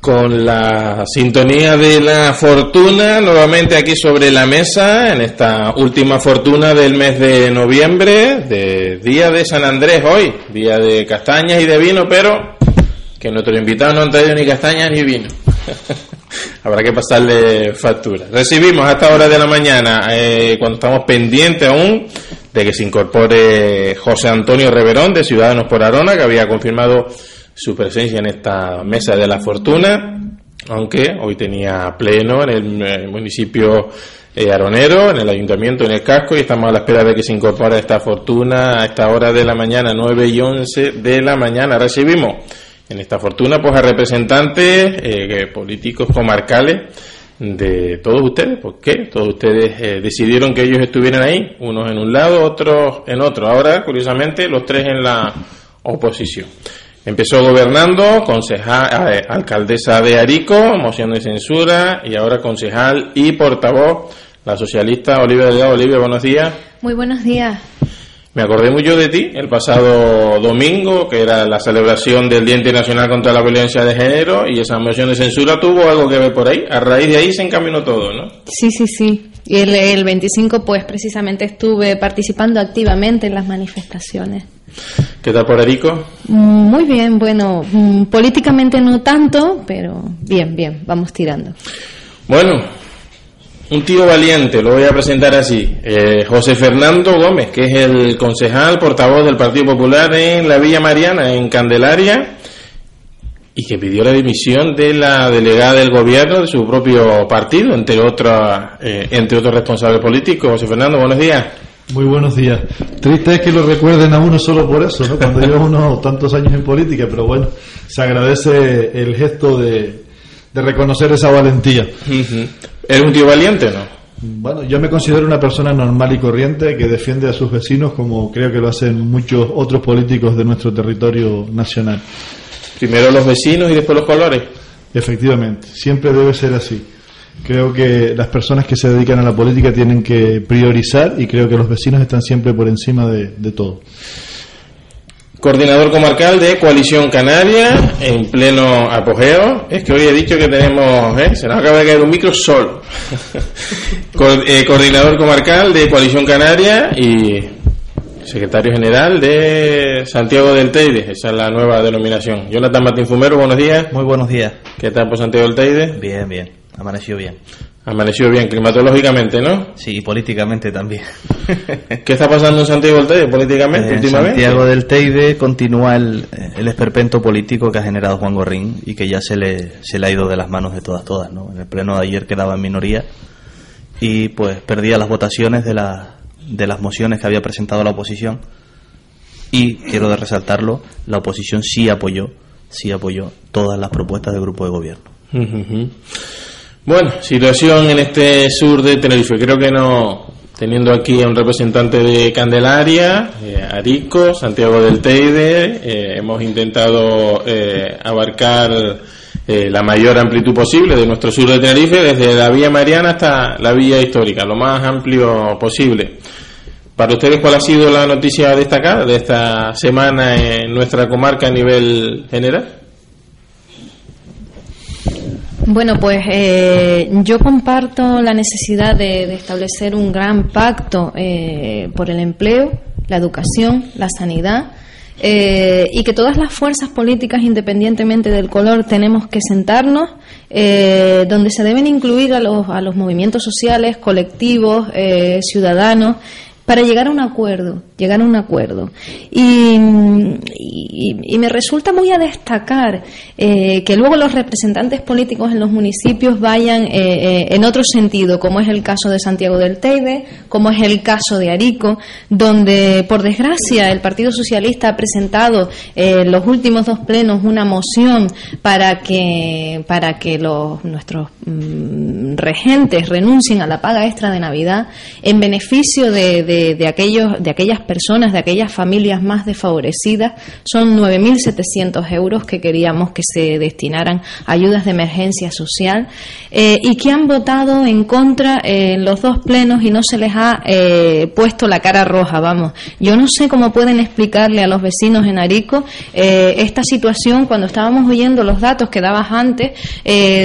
con la sintonía de la fortuna nuevamente aquí sobre la mesa en esta última fortuna del mes de noviembre, de día de San Andrés hoy, día de castañas y de vino, pero que nuestros invitados no han traído ni castañas ni vino. Habrá que pasarle factura. Recibimos a esta hora de la mañana, eh, cuando estamos pendientes aún de que se incorpore José Antonio Reverón de Ciudadanos por Arona, que había confirmado su presencia en esta mesa de la fortuna, aunque hoy tenía pleno en el, municipio eh, aronero, en el ayuntamiento, en el casco, y estamos a la espera de que se incorpore esta fortuna a esta hora de la mañana, 9 y 11 de la mañana. Recibimos en esta fortuna pues a representantes eh, políticos comarcales de todos ustedes, ¿por qué? Todos ustedes eh, decidieron que ellos estuvieran ahí, unos en un lado, otros en otro. Ahora, curiosamente, los tres en la oposición. Empezó gobernando, concejal, eh, alcaldesa de Arico, moción de censura y ahora concejal y portavoz, la socialista Olivia Delgado. Olivia, buenos días. Muy buenos días. Me acordé mucho de ti el pasado domingo, que era la celebración del Día Internacional contra la Violencia de Género, y esa moción de censura tuvo algo que ver por ahí. A raíz de ahí se encaminó todo, ¿no? Sí, sí, sí. Y el, el 25, pues precisamente estuve participando activamente en las manifestaciones. ¿Qué tal por Arico? Muy bien, bueno, mm, políticamente no tanto, pero bien, bien, vamos tirando. Bueno, un tío valiente, lo voy a presentar así. Eh, José Fernando Gómez, que es el concejal, portavoz del Partido Popular en la Villa Mariana, en Candelaria, y que pidió la dimisión de la delegada del gobierno de su propio partido, entre, otros eh, entre otros responsables políticos. José Fernando, buenos días. Muy buenos días. Triste es que lo recuerden a uno solo por eso, ¿no? Cuando lleva uno tantos años en política, pero bueno, se agradece el gesto de, reconocer esa valentía. ¿Es un tío valiente no? Bueno, yo me considero una persona normal y corriente que defiende a sus vecinos como creo que lo hacen muchos otros políticos de nuestro territorio nacional. Primero los vecinos y después los colores. Efectivamente, siempre debe ser así. Creo que las personas que se dedican a la política tienen que priorizar y creo que los vecinos están siempre por encima de, todo. Coordinador comarcal de Coalición Canaria, en pleno apogeo. Es que hoy he dicho que tenemos, ¿eh? se nos acaba de caer un micro solo. Eh, coordinador comarcal de Coalición Canaria y secretario general de Santiago del Teide. Esa es la nueva denominación. Jonathan Martín Fumero, buenos días. Muy buenos días. ¿Qué tal por Santiago del Teide? Bien, bien. Amaneció bien. Amaneció bien, climatológicamente, ¿no? Sí, y políticamente también. ¿Qué está pasando en Santiago del Teide políticamente en Santiago del Teide continúa el, el, esperpento político que ha generado Juan Gorrín y que ya se le, se le ha ido de las manos de todas, todas, ¿no? En el pleno de ayer quedaba en minoría y pues perdía las votaciones de, la, de las mociones que había presentado la oposición y, quiero resaltarlo, la oposición sí apoyó, sí apoyó todas las propuestas del grupo de gobierno. Bueno, situación en este sur de Tenerife. Creo que no, teniendo aquí a un representante de Candelaria, eh, Arico, Santiago del Teide, eh, hemos intentado eh, abarcar la mayor amplitud posible de nuestro sur de Tenerife, desde la Vía Mariana hasta la Vía Histórica, lo más amplio posible. Para ustedes, ¿cuál ha sido la noticia destacada de esta semana en nuestra comarca a nivel general? Bueno, pues eh, yo comparto la necesidad de, establecer un gran pacto eh, por el empleo, la educación, la sanidad. Eh, y que todas las fuerzas políticas, independientemente del color, tenemos que sentarnos, donde se deben incluir a los, a los movimientos sociales, colectivos, ciudadanos, para llegar a un acuerdo, llegar a un acuerdo. Y, me resulta muy a destacar eh, que luego los representantes políticos en los municipios vayan eh, eh, en otro sentido, como es el caso de Santiago del Teide, como es el caso de Arico, donde, por desgracia, el Partido Socialista ha presentado en los últimos dos plenos una moción para que, para que los, nuestros mm, regentes renuncien a la paga extra de Navidad en beneficio de, de, aquellos, de aquellas personas, de aquellas familias más desfavorecidas, son 9.700 euros que queríamos que se destinaran a ayudas de emergencia social eh, y que han votado en contra eh, en los dos plenos y no se les ha eh, puesto la cara roja, vamos. Yo no sé cómo pueden explicarle a los vecinos en Arico esta situación cuando estábamos oyendo los datos que dabas antes,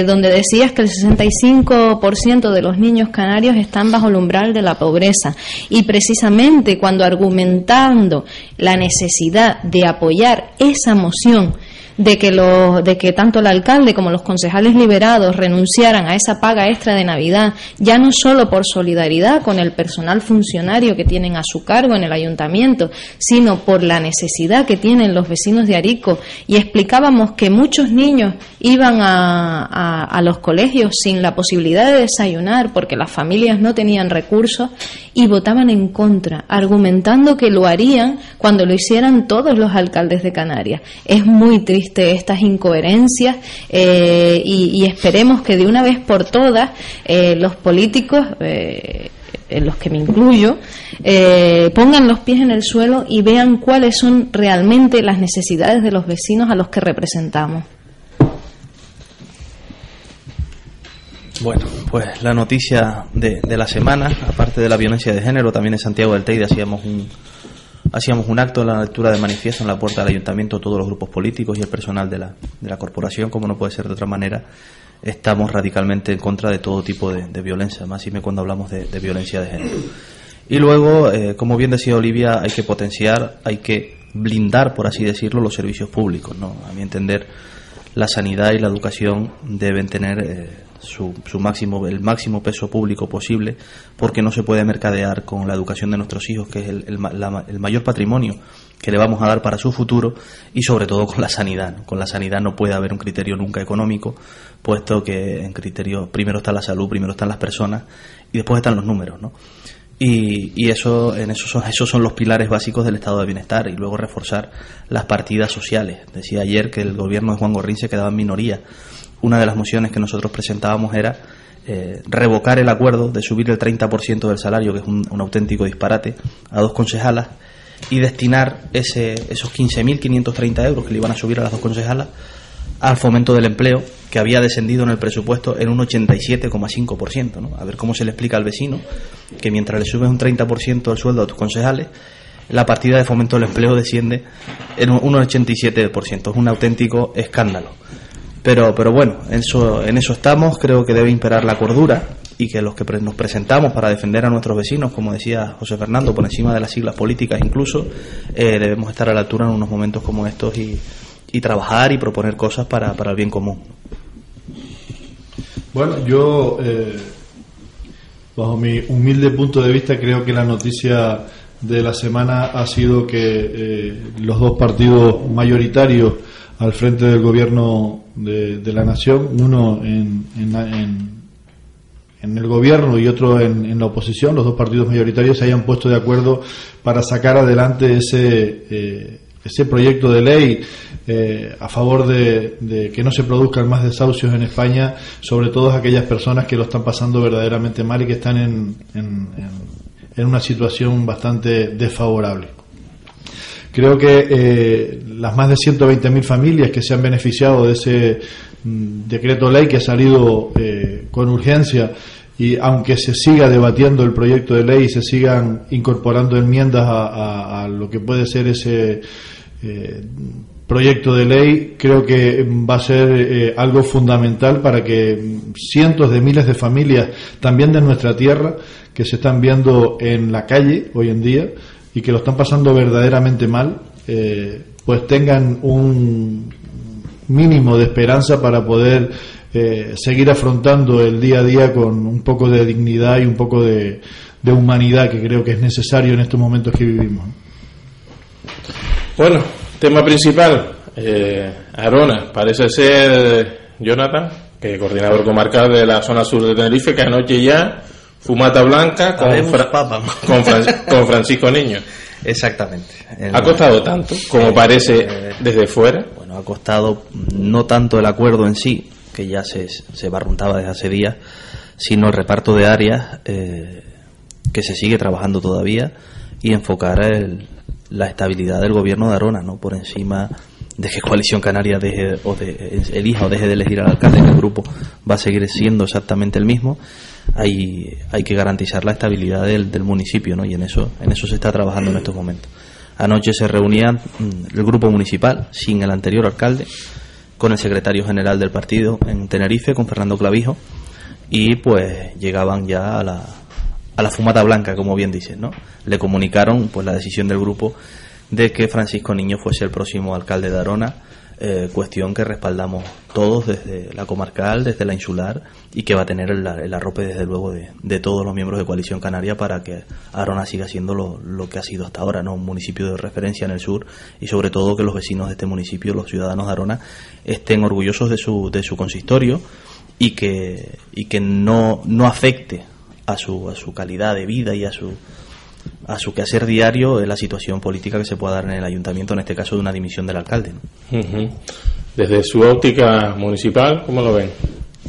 donde decías que el 65% de los niños canarios están bajo el umbral de la pobreza. Y precisamente cuando argumentando la necesidad de apoyar esa moción, de que, los, de que tanto el alcalde como los concejales liberados renunciaran a esa paga extra de Navidad, ya no solo por solidaridad con el personal funcionario que tienen a su cargo en el ayuntamiento, sino por la necesidad que tienen los vecinos de Arico. Y explicábamos que muchos niños iban a, a, los colegios sin la posibilidad de desayunar porque las familias no tenían recursos y votaban en contra, argumentando que lo harían cuando lo hicieran todos los alcaldes de Canarias. Es muy triste estas incoherencias eh, y, esperemos que de una vez por todas eh, los políticos eh, en los que me incluyo, pongan los pies en el suelo y vean cuáles son realmente las necesidades de los vecinos a los que representamos. Bueno, pues la noticia de, de la semana, aparte de la violencia de género, también en Santiago del Teide hacíamos un, Hacíamos un acto de la lectura de manifiesto en la puerta del ayuntamiento, todos los grupos políticos y el personal de la, de la corporación, como no puede ser de otra manera. Estamos radicalmente en contra de todo tipo de, violencia, más y me cuando hablamos de, violencia de género. Y luego, eh, como bien decía Olivia, hay que potenciar, hay que blindar, por así decirlo, los servicios públicos. ¿no? A mi entender, la sanidad y la educación deben tener eh, su, su, máximo, el máximo peso público posible, porque no se puede mercadear con la educación de nuestros hijos, que es el, el, mayor patrimonio que le vamos a dar para su futuro, y sobre todo con la sanidad. Con la sanidad no puede haber un criterio nunca económico, puesto que en criterio primero está la salud, primero están las personas y después están los números, ¿no? Y, y, eso, en esos son, esos son los pilares básicos del estado de bienestar y luego reforzar las partidas sociales. Decía ayer que el gobierno de Juan Gorrín se quedaba en minoría una de las mociones que nosotros presentábamos era eh, revocar el acuerdo de subir el 30% del salario, que es un, auténtico disparate, a dos concejalas y destinar ese, esos 15.530 euros que le iban a subir a las dos concejalas al fomento del empleo, que había descendido en el presupuesto en un 87,5%. ¿no? A ver cómo se le explica al vecino que mientras le subes un 30% el sueldo a tus concejales, la partida de fomento del empleo desciende en un 87%. Es un auténtico escándalo. Pero, pero bueno, en eso, en eso estamos, creo que debe imperar la cordura y que los que nos presentamos para defender a nuestros vecinos, como decía José Fernando, por encima de las siglas políticas incluso, eh, debemos estar a la altura en unos momentos como estos y, y trabajar y proponer cosas para, para, el bien común. Bueno, yo, eh, bajo mi humilde punto de vista, creo que la noticia de la semana ha sido que eh, los dos partidos mayoritarios al frente del gobierno de, la nación, uno en, en, el gobierno y otro en, la oposición, los dos partidos mayoritarios se hayan puesto de acuerdo para sacar adelante ese, eh, ese proyecto de ley eh, a favor de, que no se produzcan más desahucios en España, sobre todo aquellas personas que lo están pasando verdaderamente mal y que están en, en una situación bastante desfavorable. Creo que eh, las más de 120.000 familias que se han beneficiado de ese mm, decreto ley que ha salido eh, con urgencia y aunque se siga debatiendo el proyecto de ley y se sigan incorporando enmiendas a, lo que puede ser ese eh, proyecto de ley, creo que va a ser algo fundamental para que cientos de miles de familias, también de nuestra tierra, que se están viendo en la calle hoy en día, y que lo están pasando verdaderamente mal, eh, pues tengan un mínimo de esperanza para poder eh, seguir afrontando el día a día con un poco de dignidad y un poco de, humanidad que creo que es necesario en estos momentos que vivimos. Bueno, tema principal, eh, Arona, parece ser Jonathan, que coordinador comarcal de la zona sur de Tenerife, que anoche ya Fumata Blanca con, con, Francisco Niño. Exactamente. ¿Ha costado tanto como parece eh, desde fuera? Bueno, ha costado no tanto el acuerdo en sí, que ya se, se barruntaba desde hace días, sino el reparto de áreas, eh, que se sigue trabajando todavía y enfocar la estabilidad del gobierno de Arona, ¿no? Por encima de que Coalición Canaria deje o de, elija o deje de elegir al alcalde, que el grupo va a seguir siendo exactamente el mismo, hay, hay que garantizar la estabilidad del, del municipio, ¿no? Y en eso, en eso se está trabajando en estos momentos. Anoche se reunía mm, el grupo municipal, sin el anterior alcalde, con el secretario general del partido en Tenerife, con Fernando Clavijo, y pues llegaban ya a la, a la fumata blanca, como bien dicen, ¿no? Le comunicaron pues la decisión del grupo de que Francisco Niño fuese el próximo alcalde de Arona, eh, cuestión que respaldamos todos desde la comarcal, desde la insular y que va a tener el, arrope desde luego de, todos los miembros de Coalición Canaria para que Arona siga siendo lo, lo, que ha sido hasta ahora, ¿no? un municipio de referencia en el sur y sobre todo que los vecinos de este municipio, los ciudadanos de Arona, estén orgullosos de su, de su consistorio y que, y que no, no afecte a su, a su calidad de vida y a su, a su quehacer diario la situación política que se pueda dar en el ayuntamiento, en este caso de una dimisión del alcalde. Desde su óptica municipal, ¿cómo lo ven?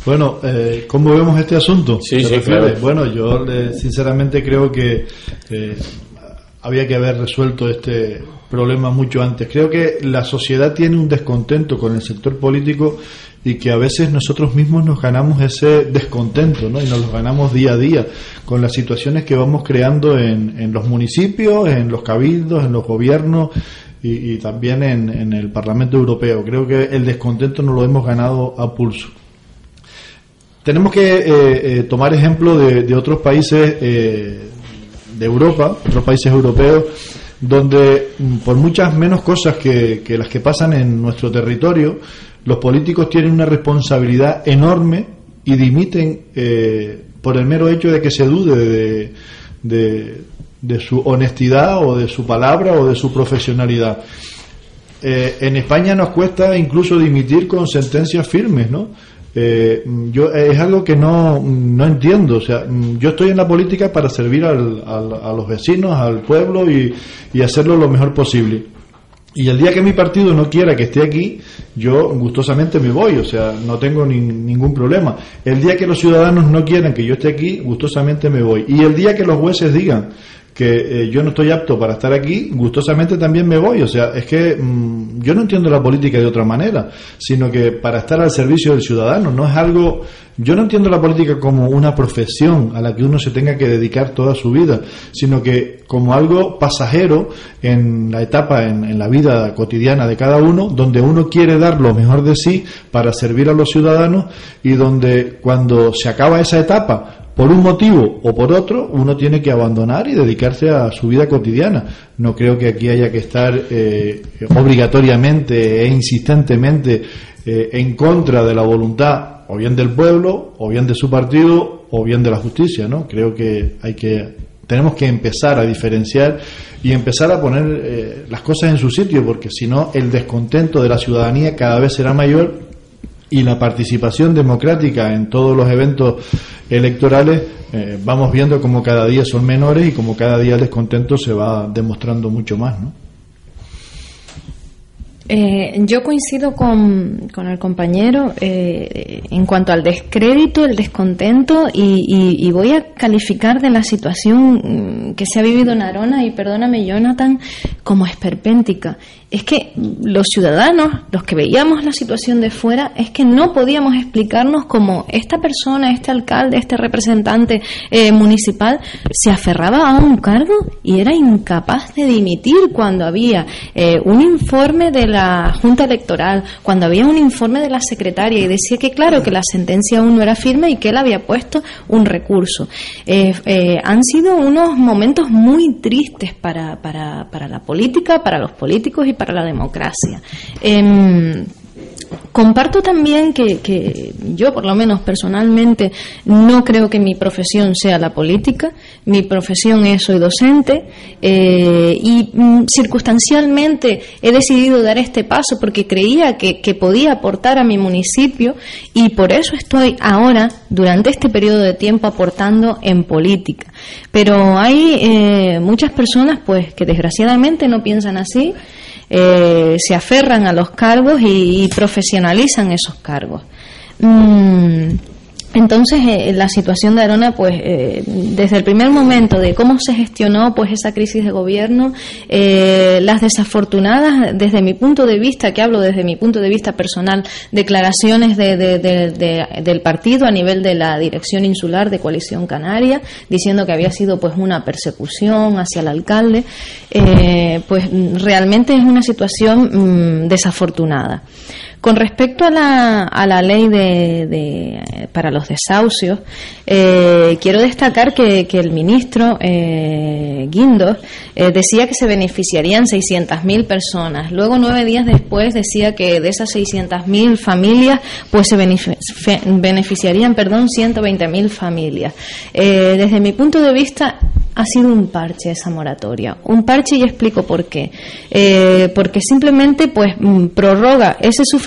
Bueno, eh, ¿cómo vemos este asunto? Sí, sí, claro. Bueno, yo sinceramente creo que eh, había que haber resuelto este problema mucho antes. Creo que la sociedad tiene un descontento con el sector político y que a veces nosotros mismos nos ganamos ese descontento, ¿no? Y nos lo ganamos día a día con las situaciones que vamos creando en, en los municipios, en los cabildos, en los gobiernos y, también en, el Parlamento Europeo. Creo que el descontento nos lo hemos ganado a pulso. Tenemos que eh, eh, tomar ejemplo de, otros países eh, de Europa, otros países europeos, donde mm, por muchas menos cosas que, que las que pasan en nuestro territorio, los políticos tienen una responsabilidad enorme y dimiten eh, por el mero hecho de que se dude de, de, su honestidad o de su palabra o de su profesionalidad. Eh, en España nos cuesta incluso dimitir con sentencias firmes, ¿no? Eh, yo es algo que no, no, entiendo. O sea, yo estoy en la política para servir al, a los vecinos, al pueblo y hacerlo lo mejor posible. Y el día que mi partido no quiera que esté aquí, yo gustosamente me voy, o sea, no tengo ningún problema. El día que los ciudadanos no quieran que yo esté aquí, gustosamente me voy. Y el día que los jueces digan que eh, yo no estoy apto para estar aquí, gustosamente también me voy. O sea, es que mm, yo no entiendo la política de otra manera, sino que para estar al servicio del ciudadano, no es algo... Yo no entiendo la política como una profesión a la que uno se tenga que dedicar toda su vida, sino que como algo pasajero en la etapa, en, en la vida cotidiana de cada uno, donde uno quiere dar lo mejor de sí para servir a los ciudadanos y donde cuando se acaba esa etapa, por un motivo o por otro, uno tiene que abandonar y dedicarse a su vida cotidiana. No creo que aquí haya que estar eh, obligatoriamente e insistentemente eh, en contra de la voluntad o bien del pueblo, o bien de su partido, o bien de la justicia, ¿no? Creo que hay que tenemos que empezar a diferenciar y empezar a poner eh, las cosas en su sitio, porque si no el descontento de la ciudadanía cada vez será mayor y la participación democrática en todos los eventos electorales eh, vamos viendo como cada día son menores y como cada día el descontento se va demostrando mucho más, ¿no? Eh, yo coincido con, con el compañero eh, en cuanto al descrédito, el descontento y, voy a calificar de la situación mm, que se ha vivido en Arona y perdóname Jonathan como esperpéntica es que los ciudadanos, los que veíamos la situación de fuera, es que no podíamos explicarnos cómo esta persona, este alcalde, este representante eh, municipal se aferraba a un cargo y era incapaz de dimitir cuando había eh, un informe de la Junta Electoral, cuando había un informe de la secretaria y decía que claro, que la sentencia aún no era firme y que él había puesto un recurso. Eh, han sido unos momentos muy tristes para, para, para la política, para los políticos y para la democracia. Em, comparto también que, yo, por lo menos personalmente, no creo que mi profesión sea la política. Mi profesión es soy docente eh, y mm, circunstancialmente he decidido dar este paso porque creía que, podía aportar a mi municipio y por eso estoy ahora, durante este periodo de tiempo, aportando en política. Pero hay eh, muchas personas, pues, que desgraciadamente no piensan así eh, se aferran a los cargos y, profesionalizan esos cargos. Mm, entonces, eh, la situación de Arona, pues, eh, desde el primer momento de cómo se gestionó, pues, esa crisis de gobierno, eh, las desafortunadas, desde mi punto de vista, que hablo desde mi punto de vista personal, declaraciones del partido a nivel de la dirección insular de Coalición Canaria, diciendo que había sido, pues, una persecución hacia el alcalde, pues, realmente es una situación mm, desafortunada. Con respecto a la, a la ley de, para los desahucios, eh, quiero destacar que, el ministro eh, Guindos eh, decía que se beneficiarían 600.000 personas. Luego, nueve días después, decía que de esas 600.000 familias, pues se beneficiarían, perdón, 120.000 familias. desde mi punto de vista, ha sido un parche esa moratoria. Un parche y explico por qué. porque simplemente, pues, mm, prorroga ese sufrimiento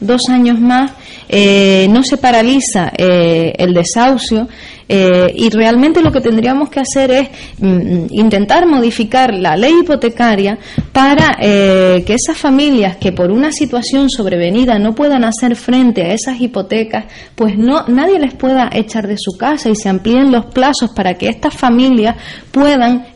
dos años más, eh, no se paraliza eh, el desahucio eh, y realmente lo que tendríamos que hacer es mm, intentar modificar la ley hipotecaria para que esas familias que por una situación sobrevenida no puedan hacer frente a esas hipotecas, pues no nadie les pueda echar de su casa y se amplíen los plazos para que estas familias puedan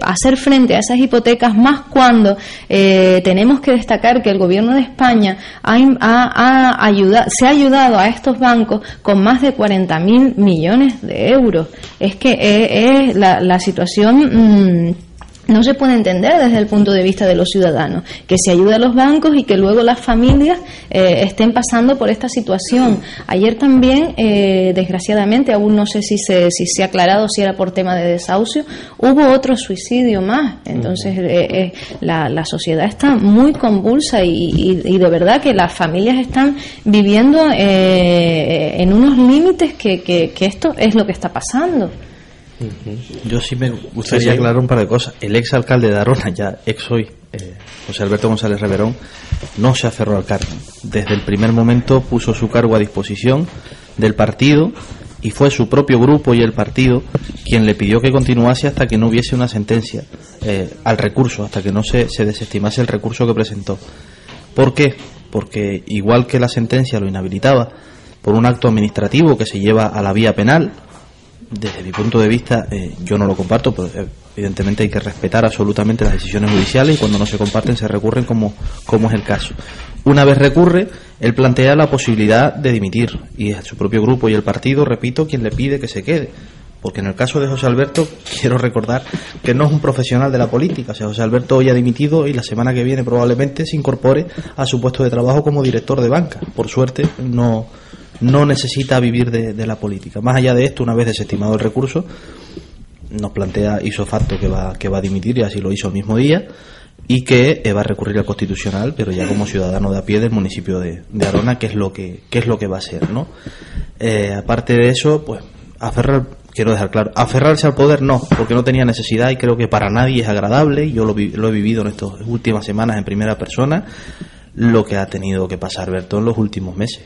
hacer frente a esas hipotecas más cuando tenemos que destacar que el gobierno de España ha, se ha ayudado a estos bancos con más de 40.000 millones euros. Es que es, la, la, situación... Mm, no se puede entender desde el punto de vista de los ciudadanos, que se ayude a los bancos y que luego las familias eh, estén pasando por esta situación. Ayer también, eh, desgraciadamente, aún no sé si se, si se ha aclarado si era por tema de desahucio, hubo otro suicidio más. Entonces, eh, la, la, sociedad está muy convulsa y, y, de verdad que las familias están viviendo en unos límites que, que, que esto es lo que está pasando. Yo sí me gustaría aclarar un par de cosas. El ex alcalde de Arona, ya ex hoy, eh, José Alberto González Reverón, no se aferró al cargo. Desde el primer momento puso su cargo a disposición del partido y fue su propio grupo y el partido quien le pidió que continuase hasta que no hubiese una sentencia eh, al recurso, hasta que no se, se desestimase el recurso que presentó. ¿Por qué? Porque igual que la sentencia lo inhabilitaba por un acto administrativo que se lleva a la vía penal, desde mi punto de vista, eh, yo no lo comparto, pero eh, evidentemente hay que respetar absolutamente las decisiones judiciales y cuando no se comparten se recurren como, como es el caso. Una vez recurre, él plantea la posibilidad de dimitir y es su propio grupo y el partido, repito, quien le pide que se quede. Porque en el caso de José Alberto, quiero recordar que no es un profesional de la política. O sea, José Alberto hoy ha dimitido y la semana que viene probablemente se incorpore a su puesto de trabajo como director de banca. Por suerte, no, no necesita vivir de, la política. Más allá de esto, una vez desestimado el recurso, nos plantea hizo facto que va, que va a dimitir y así lo hizo el mismo día y que eh, va a recurrir al constitucional, pero ya como ciudadano de a pie del municipio de, Arona, que es lo que, es lo que va a ser, ¿no? Eh, aparte de eso, pues aferrar, quiero dejar claro, aferrarse al poder no, porque no tenía necesidad y creo que para nadie es agradable, yo lo, lo he vivido en estas últimas semanas en primera persona, lo que ha tenido que pasar Berto en los últimos meses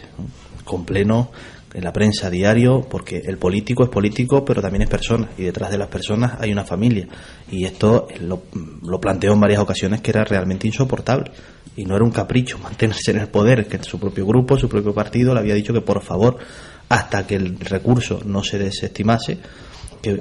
con pleno en la prensa diario, porque el político es político, pero también es persona, y detrás de las personas hay una familia. Y esto lo, lo planteó en varias ocasiones que era realmente insoportable. Y no era un capricho mantenerse en el poder, que su propio grupo, su propio partido le había dicho que por favor, hasta que el recurso no se desestimase, que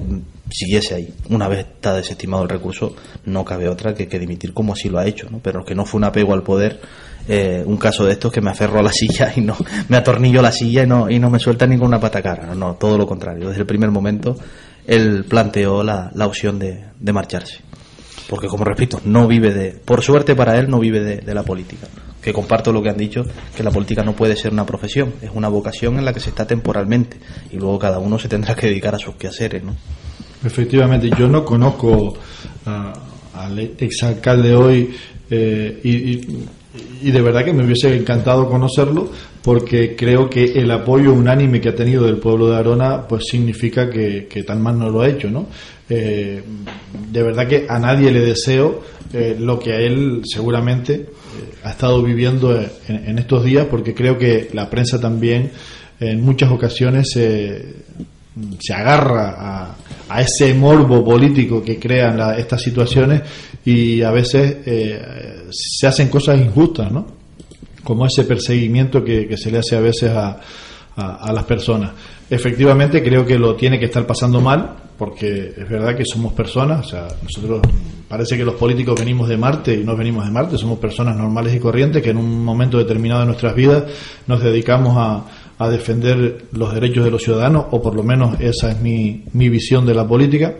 siguiese ahí. Una vez está desestimado el recurso, no cabe otra que, que dimitir como así lo ha hecho, ¿no? pero que no fue un apego al poder eh, un caso de estos que me aferro a la silla y no me atornillo la silla y no, y no me suelta ninguna patacara. No, no, todo lo contrario. Desde el primer momento él planteó la, la opción de, de, marcharse. Porque, como repito, no vive de. Por suerte para él, no vive de, de, la política. Que comparto lo que han dicho, que la política no puede ser una profesión, es una vocación en la que se está temporalmente y luego cada uno se tendrá que dedicar a sus quehaceres. ¿no? Efectivamente, yo no conozco al exalcalde hoy eh, y de verdad que me hubiese encantado conocerlo porque creo que el apoyo unánime que ha tenido del pueblo de Arona pues significa que, que tal más no lo ha hecho ¿no? Eh, de verdad que a nadie le deseo eh, lo que a él seguramente ha estado viviendo en, estos días porque creo que la prensa también en muchas ocasiones se agarra a, a, ese morbo político que crean estas situaciones y a veces eh, se hacen cosas injustas, ¿no? Como ese perseguimiento que, se le hace a veces a, a, las personas. Efectivamente, creo que lo tiene que estar pasando mal, porque es verdad que somos personas, o sea, nosotros parece que los políticos venimos de Marte y no venimos de Marte, somos personas normales y corrientes que en un momento determinado de nuestras vidas nos dedicamos a, a defender los derechos de los ciudadanos, o por lo menos esa es mi, mi visión de la política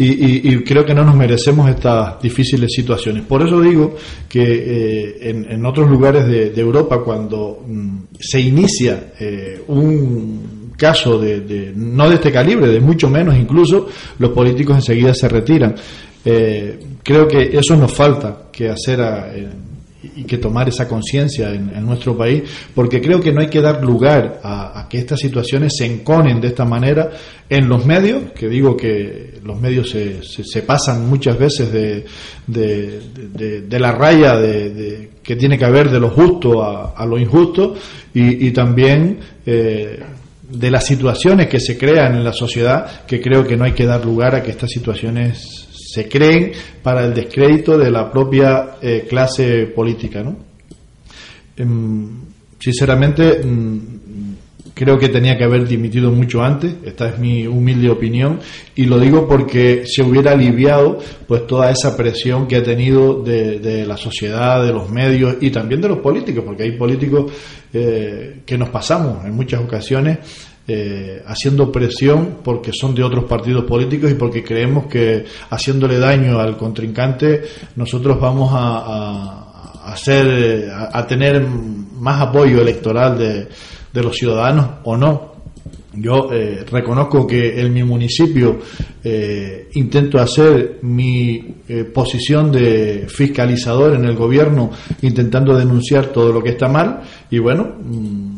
y, creo que no nos merecemos estas difíciles situaciones. Por eso digo que eh, en, otros lugares de, Europa, cuando mm, se inicia eh, un caso de, no de este calibre, de mucho menos incluso, los políticos enseguida se retiran. Eh, creo que eso nos falta que hacer a, y que tomar esa conciencia en, nuestro país, porque creo que no hay que dar lugar a, que estas situaciones se enconen de esta manera en los medios, que digo que los medios se, se, pasan muchas veces de, de, la raya de, que tiene que haber de lo justo a, lo injusto y, también eh, de las situaciones que se crean en la sociedad, que creo que no hay que dar lugar a que estas situaciones se creen para el descrédito de la propia eh, clase política. ¿no? Em, sinceramente, mm, creo que tenía que haber dimitido mucho antes, esta es mi humilde opinión, y lo digo porque se hubiera aliviado pues toda esa presión que ha tenido de, la sociedad, de los medios y también de los políticos, porque hay políticos eh, que nos pasamos en muchas ocasiones eh, haciendo presión porque son de otros partidos políticos y porque creemos que haciéndole daño al contrincante nosotros vamos a, hacer, a, tener más apoyo electoral de, de los ciudadanos o no. Yo eh, reconozco que en mi municipio eh, intento hacer mi posición de fiscalizador en el gobierno, intentando denunciar todo lo que está mal y bueno, mm,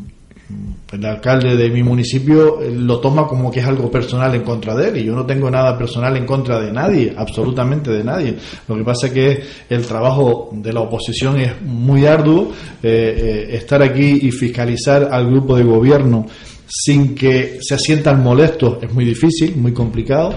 el alcalde de mi municipio lo toma como que es algo personal en contra de él y yo no tengo nada personal en contra de nadie, absolutamente de nadie. Lo que pasa es que el trabajo de la oposición es muy arduo, eh, eh, estar aquí y fiscalizar al grupo de gobierno sin que se sientan molestos es muy difícil, muy complicado.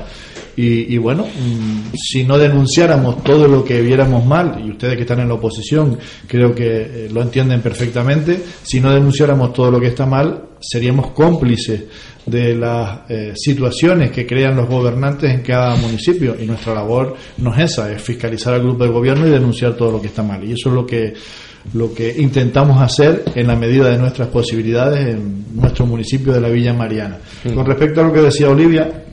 Y, bueno, mm, si no denunciáramos todo lo que viéramos mal, y ustedes que están en la oposición creo que eh, lo entienden perfectamente, si no denunciáramos todo lo que está mal, seríamos cómplices de las eh, situaciones que crean los gobernantes en cada municipio. Y nuestra labor no es esa, es fiscalizar al grupo de gobierno y denunciar todo lo que está mal. Y eso es lo que lo que intentamos hacer en la medida de nuestras posibilidades en nuestro municipio de la Villa Mariana. Con respecto a lo que decía Olivia,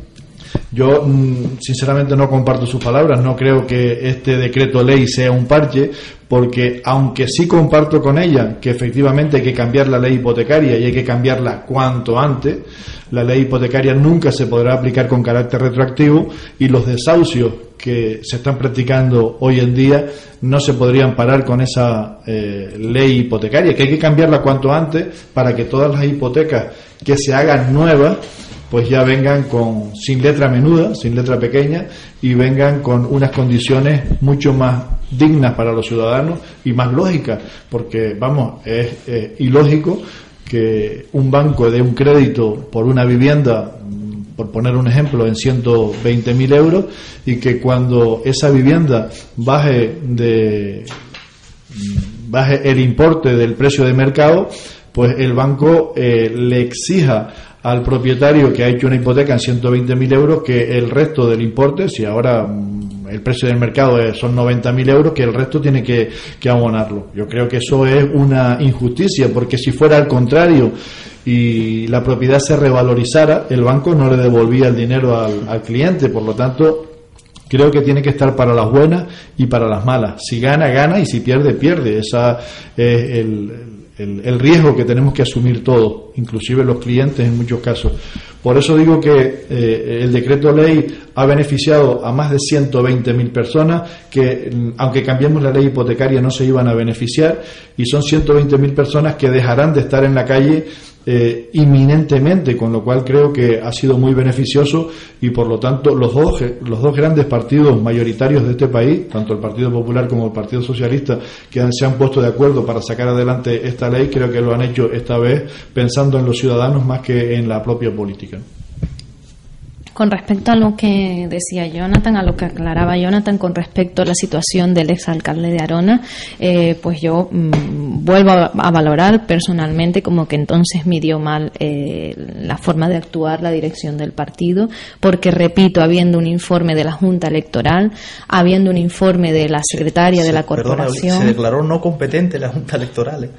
yo, mm, sinceramente, no comparto sus palabras. No creo que este decreto ley sea un parche, porque aunque sí comparto con ella que efectivamente hay que cambiar la ley hipotecaria y hay que cambiarla cuanto antes, la ley hipotecaria nunca se podrá aplicar con carácter retroactivo y los desahucios que se están practicando hoy en día no se podrían parar con esa eh, ley hipotecaria, que hay que cambiarla cuanto antes para que todas las hipotecas que se hagan nuevas pues ya vengan con sin letra menuda, sin letra pequeña y vengan con unas condiciones mucho más dignas para los ciudadanos y más lógicas, porque vamos, es ilógico que un banco dé un crédito por una vivienda mm, por poner un ejemplo, en 120 mil euros y que cuando esa vivienda baje de mm, baje el importe del precio de mercado, pues el banco eh, le exija al propietario que ha hecho una hipoteca en 120.000 euros que el resto del importe, si ahora mm, el precio del mercado son 90.000 euros, que el resto tiene que, abonarlo. Yo creo que eso es una injusticia, porque si fuera al contrario y la propiedad se revalorizara, el banco no le devolvía el dinero al, cliente, por lo tanto, creo que tiene que estar para las buenas y para las malas. Si gana, gana y si pierde, pierde. Esa es el, el, riesgo que tenemos que asumir todos, inclusive los clientes en muchos casos. Por eso digo que eh, el decreto ley ha beneficiado a más de 120.000 personas que, mm, aunque cambiemos la ley hipotecaria, no se iban a beneficiar y son 120.000 personas que dejarán de estar en la calle eh, inminentemente, con lo cual creo que ha sido muy beneficioso y por lo tanto los dos, los dos grandes partidos mayoritarios de este país, tanto el Partido Popular como el Partido Socialista, que se han puesto de acuerdo para sacar adelante esta ley, creo que lo han hecho esta vez pensando en los ciudadanos más que en la propia política Con respecto a lo que decía Jonathan, a lo que aclaraba Jonathan con respecto a la situación del exalcalde de Arona, eh, pues yo mm, vuelvo a, valorar personalmente como que entonces midió mal eh, la forma de actuar la dirección del partido, porque repito, habiendo un informe de la Junta Electoral, habiendo un informe de la secretaria de la corporación. se declaró no competente la Junta Electoral. ¿eh?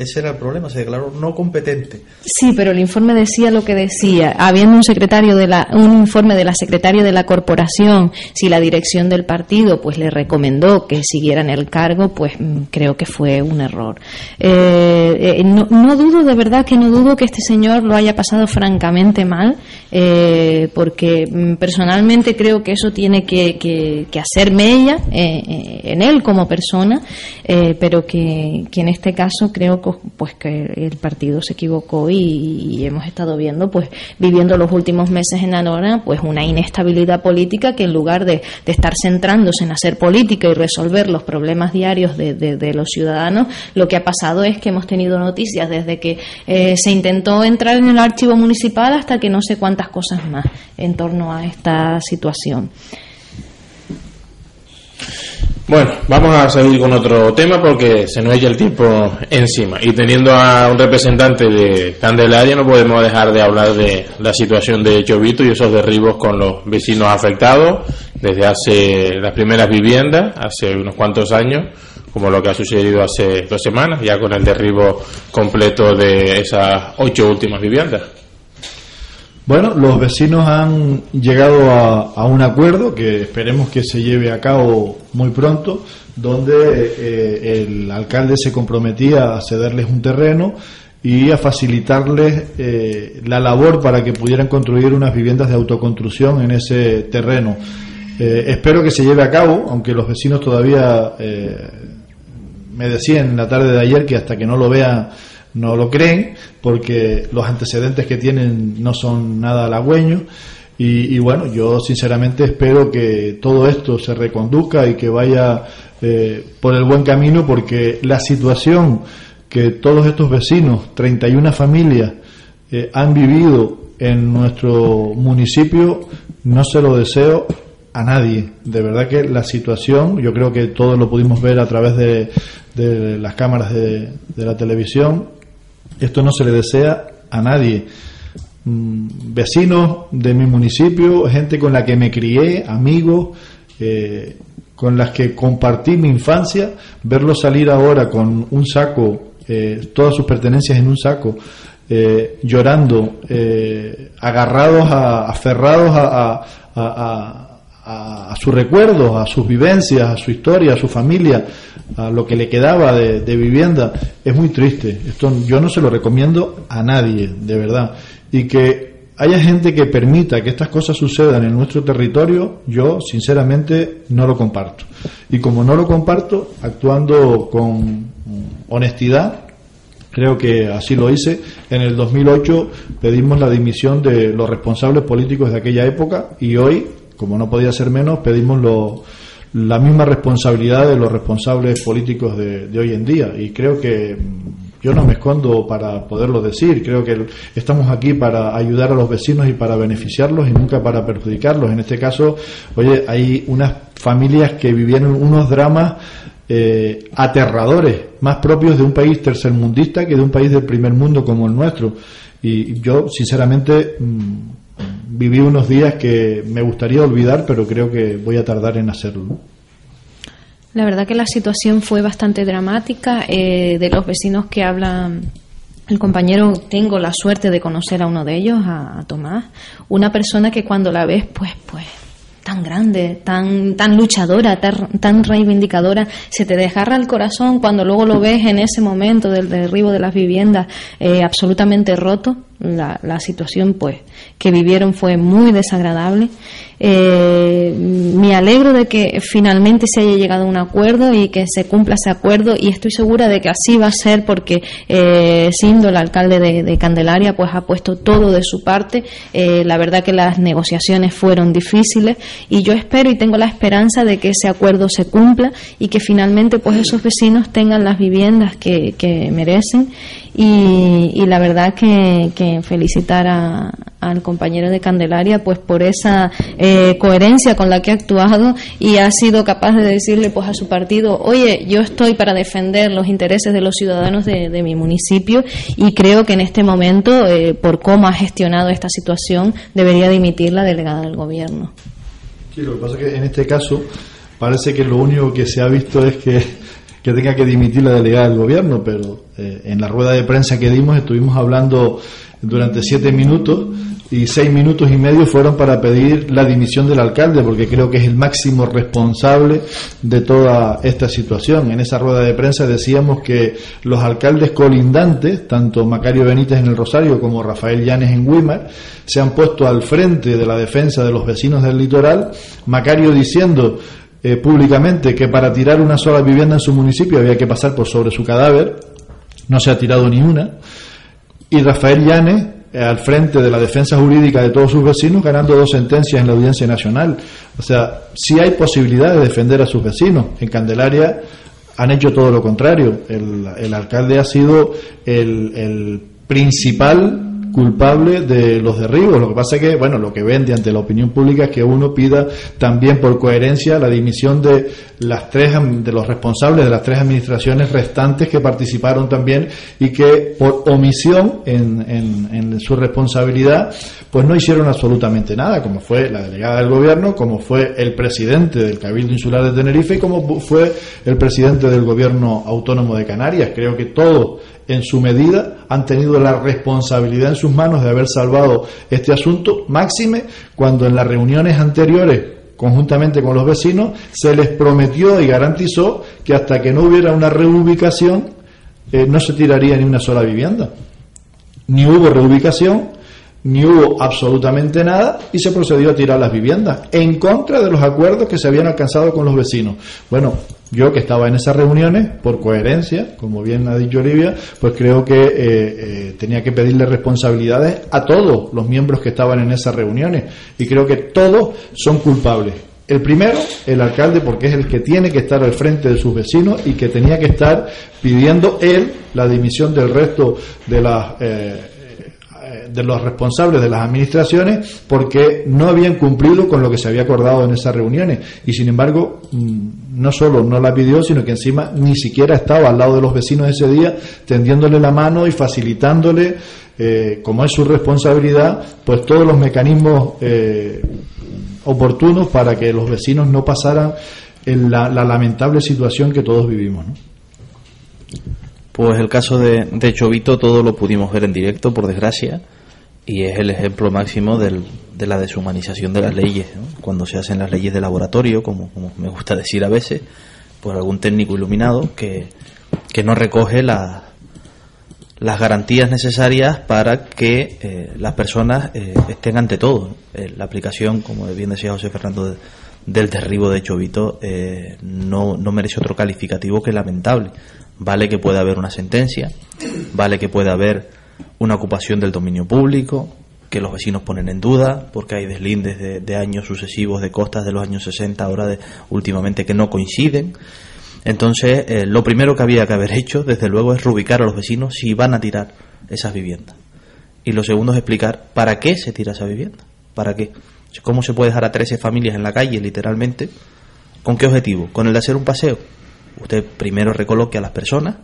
Ese era el problema, se declaró no competente. Sí, pero el informe decía lo que decía. Habiendo un secretario de la, un informe de la secretaria de la corporación, si la dirección del partido pues le recomendó que siguieran el cargo, pues mm, creo que fue un error. Eh, eh, no, dudo, de verdad que no dudo que este señor lo haya pasado francamente mal, eh, porque mm, personalmente creo que eso tiene que, que, que hacer mella en él como persona, pero que, que en este caso creo que pues que el partido se equivocó y, hemos estado viendo pues viviendo los últimos meses en Anora pues una inestabilidad política que en lugar de, estar centrándose en hacer política y resolver los problemas diarios de, los ciudadanos lo que ha pasado es que hemos tenido noticias desde que eh, se intentó entrar en el archivo municipal hasta que no sé cuántas cosas más en torno a esta situación. Bueno, vamos a seguir con otro tema porque se nos echa el tiempo encima. Y teniendo a un representante de Candelaria, no podemos dejar de hablar de la situación de Chovito y esos derribos con los vecinos afectados desde hace las primeras viviendas, hace unos cuantos años, como lo que ha sucedido hace dos semanas, ya con el derribo completo de esas ocho últimas viviendas. Bueno, los vecinos han llegado a, un acuerdo que esperemos que se lleve a cabo muy pronto, donde eh, el alcalde se comprometía a cederles un terreno y a facilitarles eh, la labor para que pudieran construir unas viviendas de autoconstrucción en ese terreno. Eh, espero que se lleve a cabo, aunque los vecinos todavía me decían en la tarde de ayer que hasta que no lo vean no lo creen porque los antecedentes que tienen no son nada halagüeños. Y, bueno, yo sinceramente espero que todo esto se reconduzca y que vaya eh, por el buen camino porque la situación que todos estos vecinos, 31 familias, eh, han vivido en nuestro municipio, no se lo deseo a nadie. De verdad que la situación, yo creo que todos lo pudimos ver a través de, de las cámaras de la televisión, esto no se le desea a nadie. Mm, vecinos de mi municipio, gente con la que me crié, amigos, eh, con las que compartí mi infancia, verlos salir ahora con un saco, eh, todas sus pertenencias en un saco, eh, llorando, agarrados, a, aferrados a a, sus recuerdos, a sus vivencias, a su historia, a su familia, a lo que le quedaba de, vivienda, es muy triste. Esto yo no se lo recomiendo a nadie, de verdad. Y que haya gente que permita que estas cosas sucedan en nuestro territorio, yo sinceramente no lo comparto. Y como no lo comparto, actuando con honestidad, creo que así lo hice. En el 2008 pedimos la dimisión de los responsables políticos de aquella época y hoy como no podía ser menos, pedimos lo, la misma responsabilidad de los responsables políticos de, hoy en día. Y creo que mm, yo no me escondo para poderlo decir. Creo que estamos aquí para ayudar a los vecinos y para beneficiarlos y nunca para perjudicarlos. En este caso, oye, hay unas familias que vivieron unos dramas eh, aterradores, más propios de un país tercermundista que de un país del primer mundo como el nuestro. Y yo, sinceramente, mm, viví unos días que me gustaría olvidar, pero creo que voy a tardar en hacerlo. La verdad que la situación fue bastante dramática. Eh, de los vecinos que hablan el compañero, tengo la suerte de conocer a uno de ellos, a, Tomás, una persona que cuando la ves, pues, pues, tan grande, tan, tan luchadora, tan, reivindicadora, se te desgarra el corazón cuando luego lo ves en ese momento del derribo de las viviendas eh, absolutamente roto la, situación pues que vivieron fue muy desagradable. Eh, me alegro de que finalmente se haya llegado a un acuerdo y que se cumpla ese acuerdo y estoy segura de que así va a ser porque eh, Sindo, el alcalde de, Candelaria, pues ha puesto todo de su parte. Eh, la verdad que las negociaciones fueron difíciles y yo espero y tengo la esperanza de que ese acuerdo se cumpla y que finalmente pues esos vecinos tengan las viviendas que, merecen y, la verdad que, que felicitar al compañero de Candelaria pues por esa eh, coherencia con la que ha actuado y ha sido capaz de decirle pues a su partido oye yo estoy para defender los intereses de los ciudadanos de, mi municipio y creo que en este momento eh, por cómo ha gestionado esta situación debería dimitir la delegada del gobierno sí lo que pasa es que en este caso parece que lo único que se ha visto es que que tenga que dimitir la delegada del gobierno, pero eh, en la rueda de prensa que dimos estuvimos hablando durante siete minutos y seis minutos y medio fueron para pedir la dimisión del alcalde, porque creo que es el máximo responsable de toda esta situación. En esa rueda de prensa decíamos que los alcaldes colindantes, tanto Macario Benítez en el Rosario como Rafael Llanes en Wimar, se han puesto al frente de la defensa de los vecinos del litoral, Macario diciendo eh, públicamente que para tirar una sola vivienda en su municipio había que pasar por sobre su cadáver, no se ha tirado ni una, y Rafael Llanes al frente de la defensa jurídica de todos sus vecinos ganando dos sentencias en la Audiencia Nacional. O sea, sí hay posibilidad de defender a sus vecinos. En Candelaria han hecho todo lo contrario. El, alcalde ha sido el principal culpable de los derribos. Lo que pasa es que, bueno, lo que vende ante la opinión pública es que uno pida también por coherencia la dimisión de las tres de los responsables de las tres administraciones restantes que participaron también y que por omisión en, en, su responsabilidad pues no hicieron absolutamente nada, como fue la delegada del gobierno, como fue el presidente del Cabildo Insular de Tenerife y como fue el presidente del gobierno autónomo de Canarias. Creo que todos en su medida han tenido la responsabilidad en sus manos de haber salvado este asunto, máxime cuando en las reuniones anteriores conjuntamente con los vecinos se les prometió y garantizó que hasta que no hubiera una reubicación eh, no se tiraría ni una sola vivienda. Ni hubo reubicación, ni hubo absolutamente nada y se procedió a tirar las viviendas en contra de los acuerdos que se habían alcanzado con los vecinos. Bueno, yo que estaba en esas reuniones, por coherencia, como bien ha dicho Olivia, pues creo que eh, eh, tenía que pedirle responsabilidades a todos los miembros que estaban en esas reuniones y creo que todos son culpables. El primero, el alcalde, porque es el que tiene que estar al frente de sus vecinos y que tenía que estar pidiendo él la dimisión del resto de las eh, de los responsables de las administraciones porque no habían cumplido con lo que se había acordado en esas reuniones. Y sin embargo mm, no solo no la pidió sino que encima ni siquiera estaba al lado de los vecinos ese día tendiéndole la mano y facilitándole eh, como es su responsabilidad pues todos los mecanismos eh, oportunos para que los vecinos no pasaran en la, lamentable situación que todos vivimos Pues el caso de, de Chovito todo lo pudimos ver en directo, por desgracia y es el ejemplo máximo del, de la deshumanización de las leyes. Cuando se hacen las leyes de laboratorio, como, me gusta decir a veces, por algún técnico iluminado que, que no recoge las garantías necesarias para que eh, las personas eh, estén ante todo. Eh, la aplicación, como bien decía José Fernando, del derribo de Chovito no, no merece otro calificativo que lamentable. Vale que pueda haber una sentencia, vale que pueda haber una ocupación del dominio público, que los vecinos ponen en duda, porque hay deslindes de, años sucesivos de costas de los años 60, ahora de, últimamente que no coinciden. Entonces, eh, lo primero que había que haber hecho, desde luego, es reubicar a los vecinos si van a tirar esas viviendas. Y lo segundo es explicar para qué se tira esa vivienda. ¿Para qué? ¿Cómo se puede dejar a 13 familias en la calle, literalmente? ¿Con qué objetivo? ¿Con el de hacer un paseo? Usted primero recoloque a las personas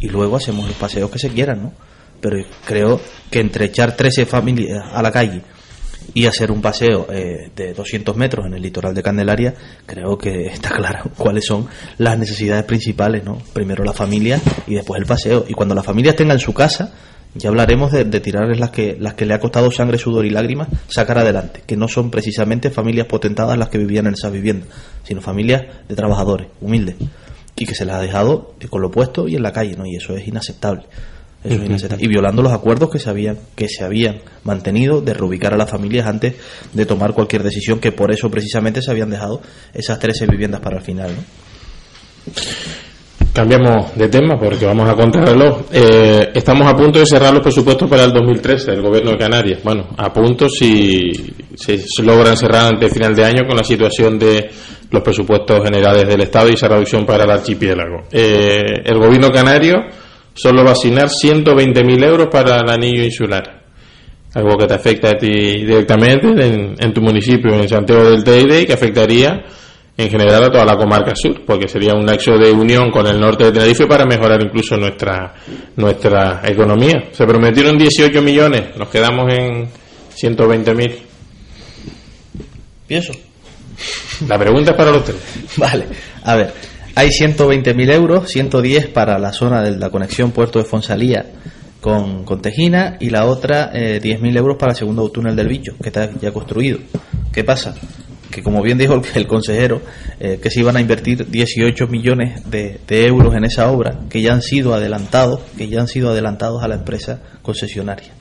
y luego hacemos los paseos que se quieran, ¿no? Pero creo que entre echar 13 familias a la calle y hacer un paseo eh, de 200 metros en el litoral de Candelaria, creo que está claro cuáles son las necesidades principales, ¿no? Primero la familia y después el paseo. Y cuando las familias tengan su casa, ya hablaremos de, tirarles las que, las que le ha costado sangre, sudor y lágrimas sacar adelante, que no son precisamente familias potentadas las que vivían en esas viviendas, sino familias de trabajadores, humildes, y que se las ha dejado con lo puesto y en la calle, ¿no? Y eso es inaceptable y violando los acuerdos que se habían que se habían mantenido de reubicar a las familias antes de tomar cualquier decisión que por eso precisamente se habían dejado esas 13 viviendas para el final Cambiamos de tema porque vamos a contrarreloj. Eh, estamos a punto de cerrar los presupuestos para el 2013 del Gobierno de Canarias. Bueno, a punto si se logran cerrar ante final de año con la situación de los presupuestos generales del Estado y esa reducción para el archipiélago. Eh, el Gobierno canario solo va a asignar 120.000 euros para el anillo insular. Algo que te afecta a ti directamente en, tu municipio, en Santiago del Teide, y que afectaría en general a toda la comarca sur, porque sería un nexo de unión con el norte de Tenerife para mejorar incluso nuestra, nuestra economía. Se prometieron 18 millones, nos quedamos en 120.000. Pienso. La pregunta es para los tres. Vale, a ver, hay 120.000 euros, 110 para la zona de la conexión puerto de Fonsalía con, con Tejina y la otra eh, 10.000 euros para el segundo túnel del Bicho, que está ya construido. ¿Qué pasa? Que como bien dijo el, consejero, eh, que se iban a invertir 18 millones de, de, euros en esa obra, que ya han sido adelantados, que ya han sido adelantados a la empresa concesionaria.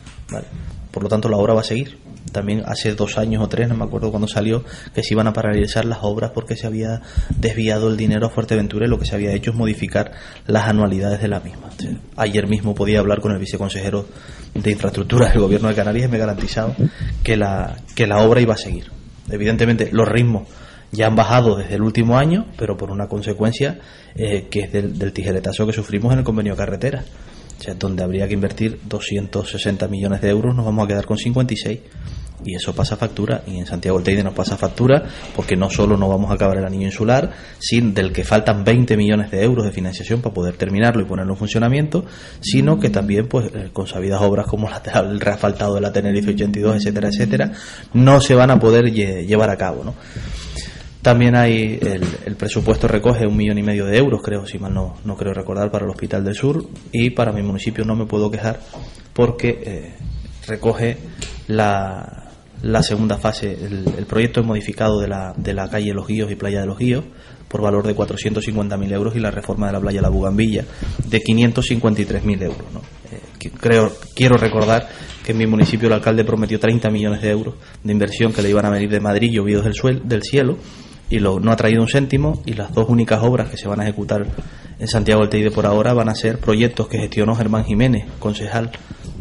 Por lo tanto, la obra va a seguir también hace dos años o tres, no me acuerdo cuando salió, que se iban a paralizar las obras porque se había desviado el dinero a Fuerteventura y lo que se había hecho es modificar las anualidades de la misma. Ayer mismo podía hablar con el viceconsejero de infraestructura del gobierno de Canarias y me garantizaba que la, que la obra iba a seguir. Evidentemente, los ritmos ya han bajado desde el último año, pero por una consecuencia eh, que es del, del tijeretazo que sufrimos en el convenio de carretera o sea, donde habría que invertir 260 millones de euros, nos vamos a quedar con 56. Y eso pasa factura, y en Santiago del Teide nos pasa factura, porque no solo no vamos a acabar el anillo insular, sin del que faltan 20 millones de euros de financiación para poder terminarlo y ponerlo en funcionamiento, sino que también, pues, eh, con sabidas obras como el reasfaltado de la Tenerife 82, etcétera, etcétera, no se van a poder llevar a cabo, ¿no? También hay el, presupuesto recoge un millón y medio de euros, creo, si mal no, no creo recordar, para el Hospital del Sur y para mi municipio no me puedo quejar porque eh, recoge la, la segunda fase, el, proyecto modificado de la, de la calle Los Guíos y Playa de los Guíos por valor de 450.000 euros y la reforma de la playa La Bugambilla de 553.000 euros. ¿no? Eh, creo, quiero recordar que en mi municipio el alcalde prometió 30 millones de euros de inversión que le iban a venir de Madrid llovidos del, suel, del cielo y lo, no ha traído un céntimo y las dos únicas obras que se van a ejecutar en Santiago del Teide por ahora van a ser proyectos que gestionó Germán Jiménez, concejal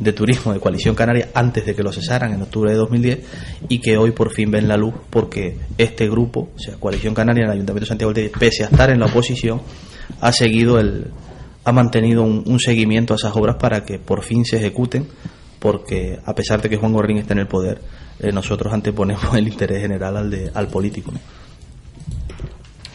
de turismo de Coalición Canaria antes de que lo cesaran en octubre de 2010 y que hoy por fin ven la luz porque este grupo, o sea, Coalición Canaria en el Ayuntamiento de Santiago Teide, pese a estar en la oposición, ha seguido el ha mantenido un, seguimiento a esas obras para que por fin se ejecuten porque a pesar de que Juan Gorrín esté en el poder, eh, nosotros anteponemos el interés general al, de, al político.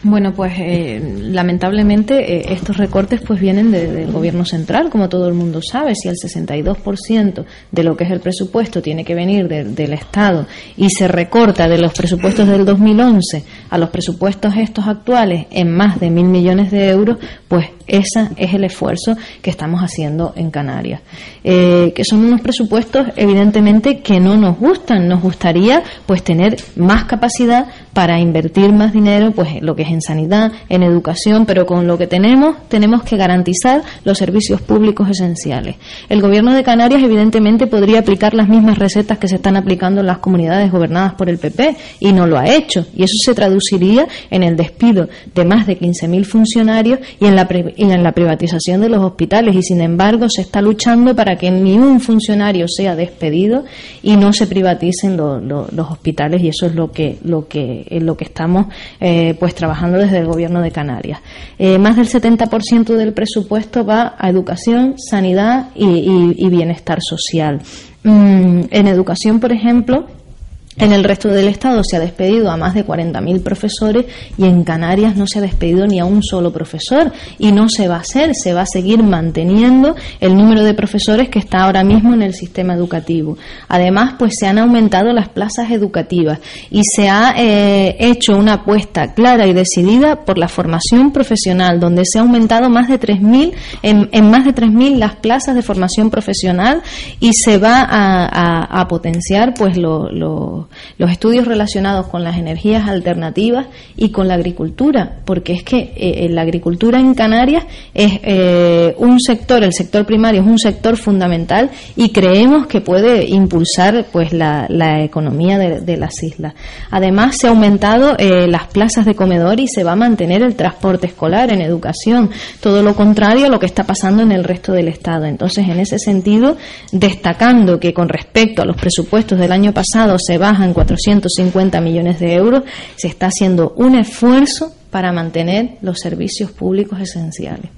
Bueno, pues eh, lamentablemente eh, estos recortes pues vienen del gobierno central, como todo el mundo sabe. Si el 62% de lo que es el presupuesto tiene que venir del Estado y se recorta de los presupuestos del 2011 a los presupuestos estos actuales en más de mil millones de euros, pues ese es el esfuerzo que estamos haciendo en Canarias. Eh, que son unos presupuestos evidentemente que no nos gustan. Nos gustaría pues tener más capacidad para invertir más dinero, pues lo que es en sanidad, en educación, pero con lo que tenemos tenemos que garantizar los servicios públicos esenciales. El gobierno de Canarias evidentemente podría aplicar las mismas recetas que se están aplicando en las comunidades gobernadas por el PP y no lo ha hecho y eso se traduciría en el despido de más de 15.000 funcionarios y en la en la privatización de los hospitales y sin embargo se está luchando para que ni un funcionario sea despedido y no se privaticen los hospitales y eso es lo que lo que lo que estamos eh, pues trabajando desde el gobierno de Canarias. Eh, más del 70% del presupuesto va a educación sanidad y, bienestar social. Mm, en educación por ejemplo en el resto del Estado se ha despedido a más de 40.000 profesores y en Canarias no se ha despedido ni a un solo profesor y no se va a hacer, se va a seguir manteniendo el número de profesores que está ahora mismo en el sistema educativo. Además, pues se han aumentado las plazas educativas y se ha eh, hecho una apuesta clara y decidida por la formación profesional, donde se ha aumentado más de 3.000 en, en más de 3.000 las plazas de formación profesional y se va a, potenciar pues lo los estudios relacionados con las energías alternativas y con la agricultura, porque es que eh, la agricultura en Canarias es eh, un sector, el sector primario es un sector fundamental y creemos que puede impulsar pues la, economía de, las islas. Además, se ha aumentado eh, las plazas de comedor y se va a mantener el transporte escolar en educación, todo lo contrario a lo que está pasando en el resto del Estado. Entonces, en ese sentido, destacando que con respecto a los presupuestos del año pasado se va en 450 millones de euros, se está haciendo un esfuerzo para mantener los servicios públicos esenciales.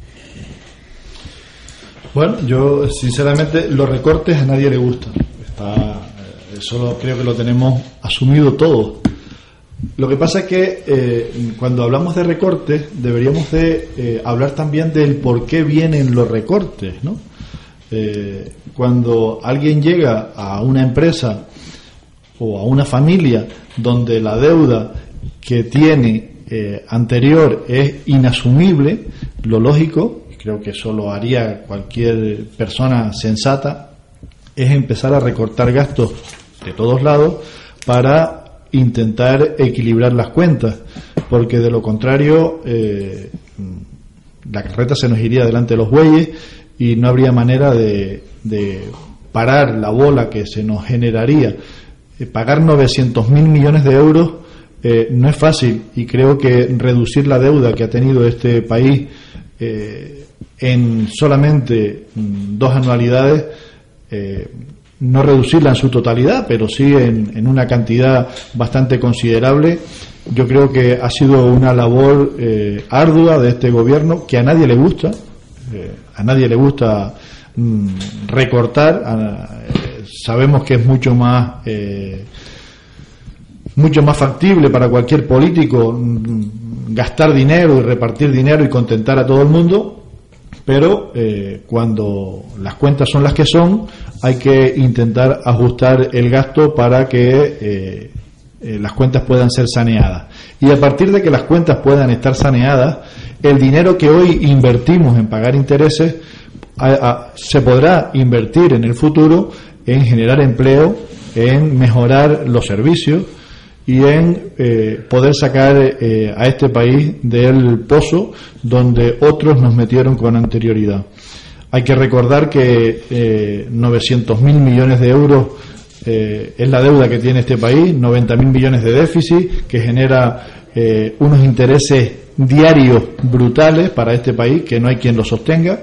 Bueno, yo sinceramente los recortes a nadie le gustan. Está, eh, eso creo que lo tenemos asumido todos. Lo que pasa es que eh, cuando hablamos de recortes deberíamos de eh, hablar también del por qué vienen los recortes, ¿no? cuando alguien llega a una empresa o a una familia donde la deuda que tiene anterior es inasumible, lo lógico creo que eso lo haría cualquier persona sensata, es empezar a recortar gastos de todos lados para intentar equilibrar las cuentas, porque de lo contrario eh, la carreta se nos iría delante de los bueyes y no habría manera de, parar la bola que se nos generaría. Eh, pagar 900 mil millones de euros eh, no es fácil y creo que reducir la deuda que ha tenido este país en solamente mm, dos anualidades, eh, no reducirla en su totalidad, pero sí en, una cantidad bastante considerable. Yo creo que ha sido una labor eh, ardua de este gobierno que a nadie le gusta, eh, a nadie le gusta mm, recortar, sabemos que es mucho más mucho más factible para cualquier político gastar dinero y repartir dinero y contentar a todo el mundo, pero eh, cuando las cuentas son las que son, hay que intentar ajustar el gasto para que eh, eh, las cuentas puedan ser saneadas. Y a partir de que las cuentas puedan estar saneadas, el dinero que hoy invertimos en pagar intereses se podrá invertir en el futuro en generar empleo, en mejorar los servicios, y en eh, poder sacar eh, a este país del pozo donde otros nos metieron con anterioridad. Hay que recordar que eh, 900.000 millones de euros eh, es la deuda que tiene este país, 90.000 millones de déficit, que genera unos intereses diarios brutales para este país, que no hay quien lo sostenga,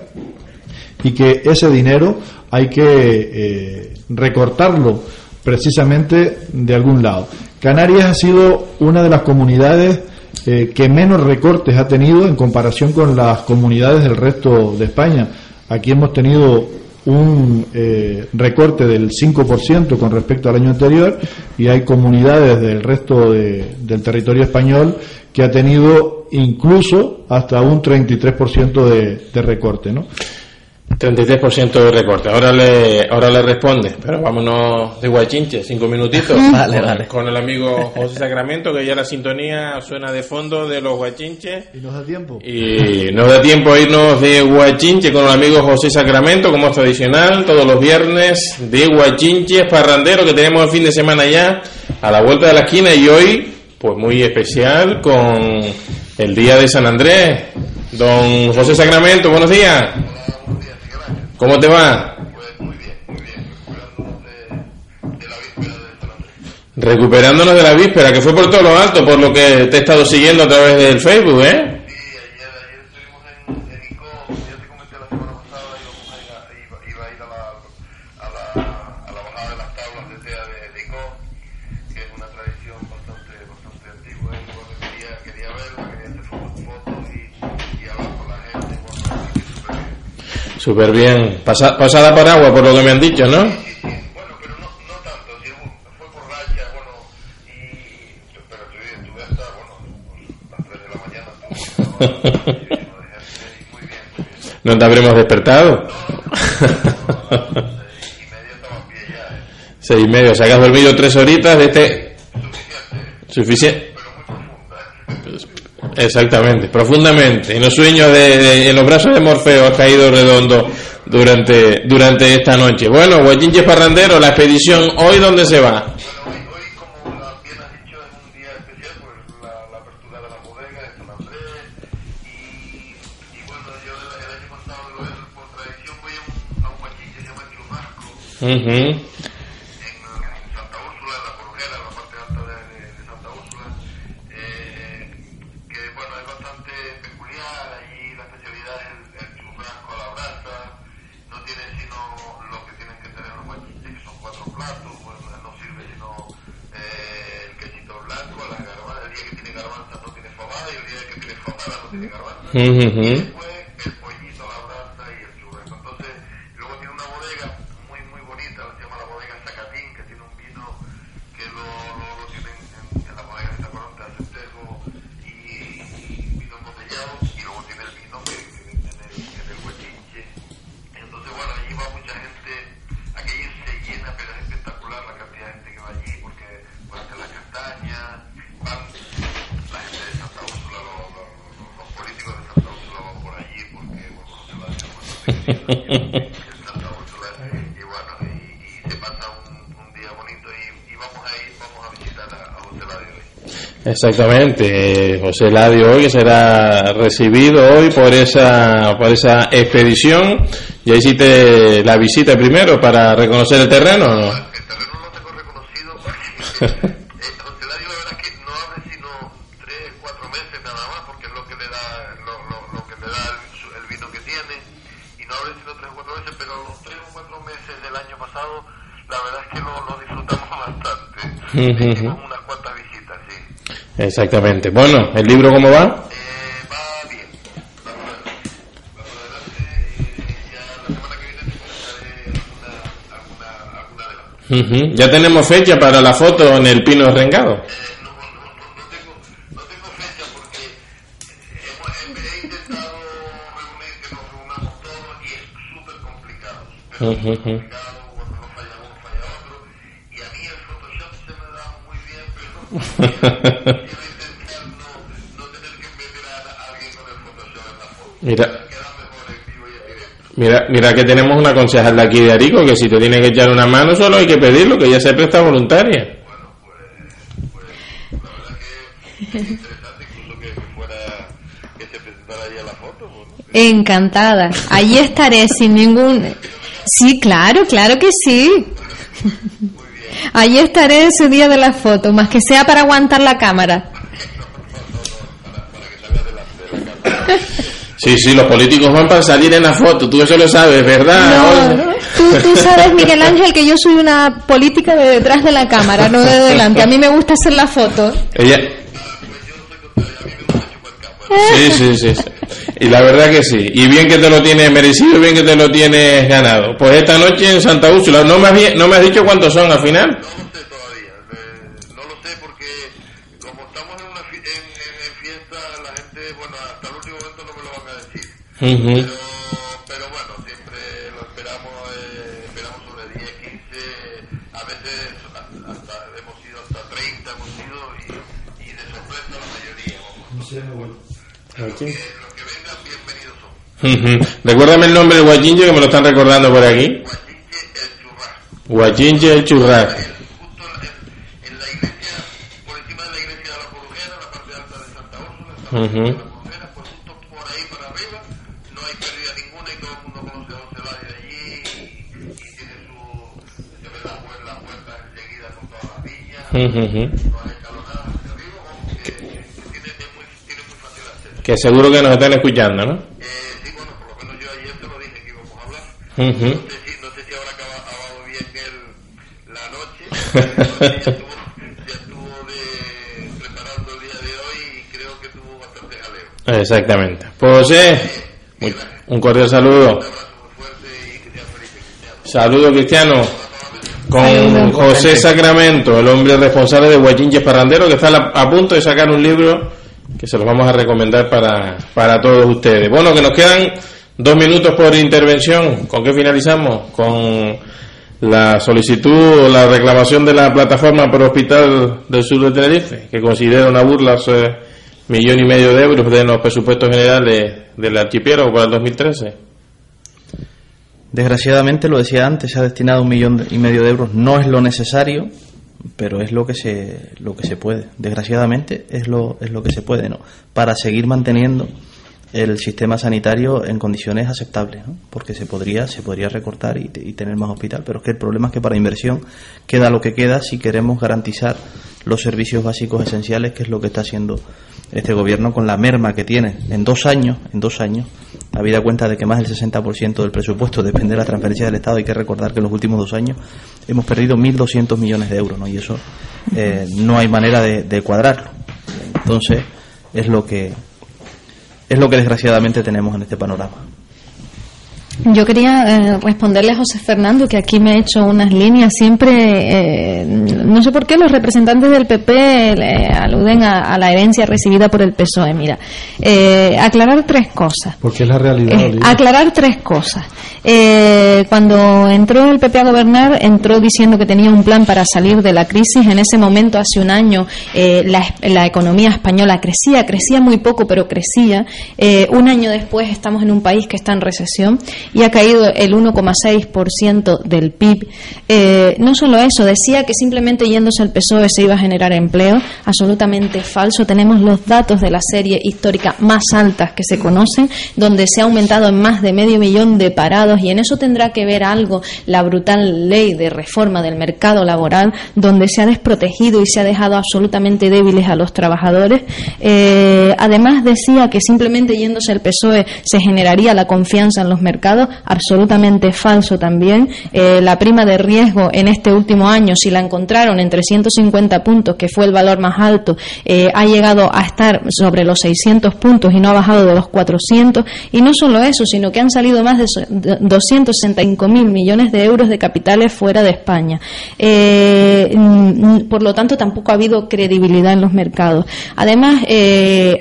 y que ese dinero hay que recortarlo precisamente de algún lado. Canarias ha sido una de las comunidades eh, que menos recortes ha tenido en comparación con las comunidades del resto de España. Aquí hemos tenido un eh, recorte del 5% con respecto al año anterior y hay comunidades del resto del territorio español que ha tenido incluso hasta un 33% de, de recorte. ¿no? 33% de recorte. Ahora le, ahora le responde, pero vámonos de guachinche, cinco minutitos. vale, con, vale. Con el amigo José Sacramento, que ya la sintonía suena de fondo de los guachinches. Y nos da tiempo. Y nos da tiempo a irnos de guachinche con el amigo José Sacramento, como es tradicional, todos los viernes de guachinches parrandero que tenemos el fin de semana ya, a la vuelta de la esquina y hoy, pues muy especial con el día de San Andrés. Don José Sacramento, buenos días. ¿Cómo te va? Pues muy bien, muy bien. Recuperándonos de, la víspera de Andrés. Recuperándonos de la víspera, que fue por todo lo alto, por lo que te he estado siguiendo a través del Facebook, ¿eh? Súper bien. Pasa, pasada por agua, por lo que me han dicho, ¿no? Bueno, pero no, no tanto, sí, fue por racha, bueno, y, pero estuve, estuve hasta, bueno, las 3 de la mañana, estuve, lleno de gente, y muy bien, muy bien. No te habremos despertado. Seis y ¿eh? Seis medio, o sea que has dormido tres horitas de este... Suficiente, Suficiente. pero muy profunda, ¿eh? Exactamente, profundamente. En los sueños de, de- en los brazos de Morfeo has caído redondo durante, durante esta noche. Bueno, Guachinches Parrandero, la expedición, ¿hoy dónde se va? Bueno, hoy, que tiene fabada Exactamente, eh, José Ladio hoy será recibido hoy por esa por esa expedición. Ya hiciste la visita primero para reconocer el terreno, ¿o ¿no? El terreno lo tengo reconocido José Ladio la verdad es que no abre sino tres, cuatro meses nada más porque es lo que le da lo, lo, lo que le da el, el vino que tiene y no abre sino tres o cuatro meses pero los tres o cuatro meses del año pasado la verdad es que lo, lo disfrutamos bastante Ujú. hicimos unas cuantas visitas sí Exactamente. Bueno, ¿el libro cómo va? eh, va bien vamos adelante vamos adelante eh, ya la semana que viene te comentaré alguna, alguna, alguna de las Ujú. Ya tenemos fecha para la foto en el Pino Rengado. no, no, no, no tengo, no tengo fecha porque hemos, he, he intentado reunir que nos reunamos todos y es súper complicado. Ujú. complicado, Mira. Mira, que tenemos una concejal de aquí de Arico que si te tiene que echar una mano solo hay que pedirlo, que ella se presta voluntaria. Encantada. Allí estaré sin ningún. Sí, claro, claro que sí. Allí estaré ese día de la foto, más que sea para aguantar la cámara. Sí, sí, los políticos van para salir en la foto, tú eso lo sabes, ¿verdad? No, no, tú, tú sabes, Miguel Ángel, que yo soy una política de detrás de la cámara, no de delante. A mí me gusta hacer la foto. Ella... Sí, sí, sí, sí. Y la verdad que sí. Y bien que te lo tienes merecido, bien que te lo tienes ganado. Pues esta noche en Santa Úrsula, no me has, no me has dicho cuántos son al final. No Recuérdame el nombre del guachinche que me lo están recordando por aquí. Guachinche el el churrasco. justo Que seguro que nos están escuchando, ¿no? Eh, sí, bueno, por lo menos yo ayer te lo dije que íbamos a hablar. Ujú. No sé si, no sé si habrá acabado, acabado bien el, la noche. ya estuvo, ya estuvo de, preparando el día de hoy y creo que tuvo bastante jaleo. Exactamente. Pues José, muy- un cordial saludo. Saludo cristiano. Con. José Sacramento, el hombre responsable de Guachinches Parrandero, que está a punto de sacar un libro que se los vamos a recomendar para, para todos ustedes. Bueno, que nos quedan dos minutos por intervención. ¿Con qué finalizamos? Con la solicitud o la reclamación de la plataforma por hospital del sur de Tenerife, que considera una burla ese millón y medio de euros de los presupuestos generales del archipiélago para el 2013. Desgraciadamente, lo decía antes, se ha destinado un millón y medio de euros. No es lo necesario, pero es lo que se, lo que se puede. Desgraciadamente, es lo, es lo que se puede, ¿no? Para seguir manteniendo el sistema sanitario en condiciones aceptables, ¿no? Porque se podría, se podría recortar y, y tener más hospital, pero es que el problema es que para inversión queda lo que queda si queremos garantizar los servicios básicos esenciales, que es lo que está haciendo este gobierno con la merma que tiene en dos años, en dos años, habida cuenta de que más del 60% del presupuesto depende de la transferencia del Estado, hay que recordar que en los últimos dos años hemos perdido 1.200 millones de euros, ¿no? Y eso eh, no hay manera de, de cuadrarlo. Entonces, es lo que es lo que desgraciadamente tenemos en este panorama. Yo quería eh, responderle a José Fernando que aquí me ha hecho unas líneas. Siempre, eh, no sé por qué los representantes del PP le aluden a, a la herencia recibida por el PSOE. Mira, eh, aclarar tres cosas. Porque es la realidad. Eh, aclarar tres cosas. Eh, cuando entró el PP a gobernar, entró diciendo que tenía un plan para salir de la crisis. En ese momento, hace un año, eh, la, la economía española crecía, crecía muy poco, pero crecía. Eh, un año después estamos en un país que está en recesión. Y ha caído el 1,6% del PIB. Eh, no solo eso, decía que simplemente yéndose al PSOE se iba a generar empleo, absolutamente falso. Tenemos los datos de la serie histórica más altas que se conocen, donde se ha aumentado en más de medio millón de parados y en eso tendrá que ver algo la brutal ley de reforma del mercado laboral, donde se ha desprotegido y se ha dejado absolutamente débiles a los trabajadores. Eh, además decía que simplemente yéndose al PSOE se generaría la confianza en los mercados, absolutamente falso también. Eh, la prima de riesgo en este último año, si la encontraron en 350 puntos, que fue el valor más alto, eh, ha llegado a estar sobre los 600 puntos y no ha bajado de los 400. Y no solo eso, sino que han salido más de 265 mil millones de euros de capitales fuera de España. Eh, por lo tanto, tampoco ha habido credibilidad en los mercados. Además,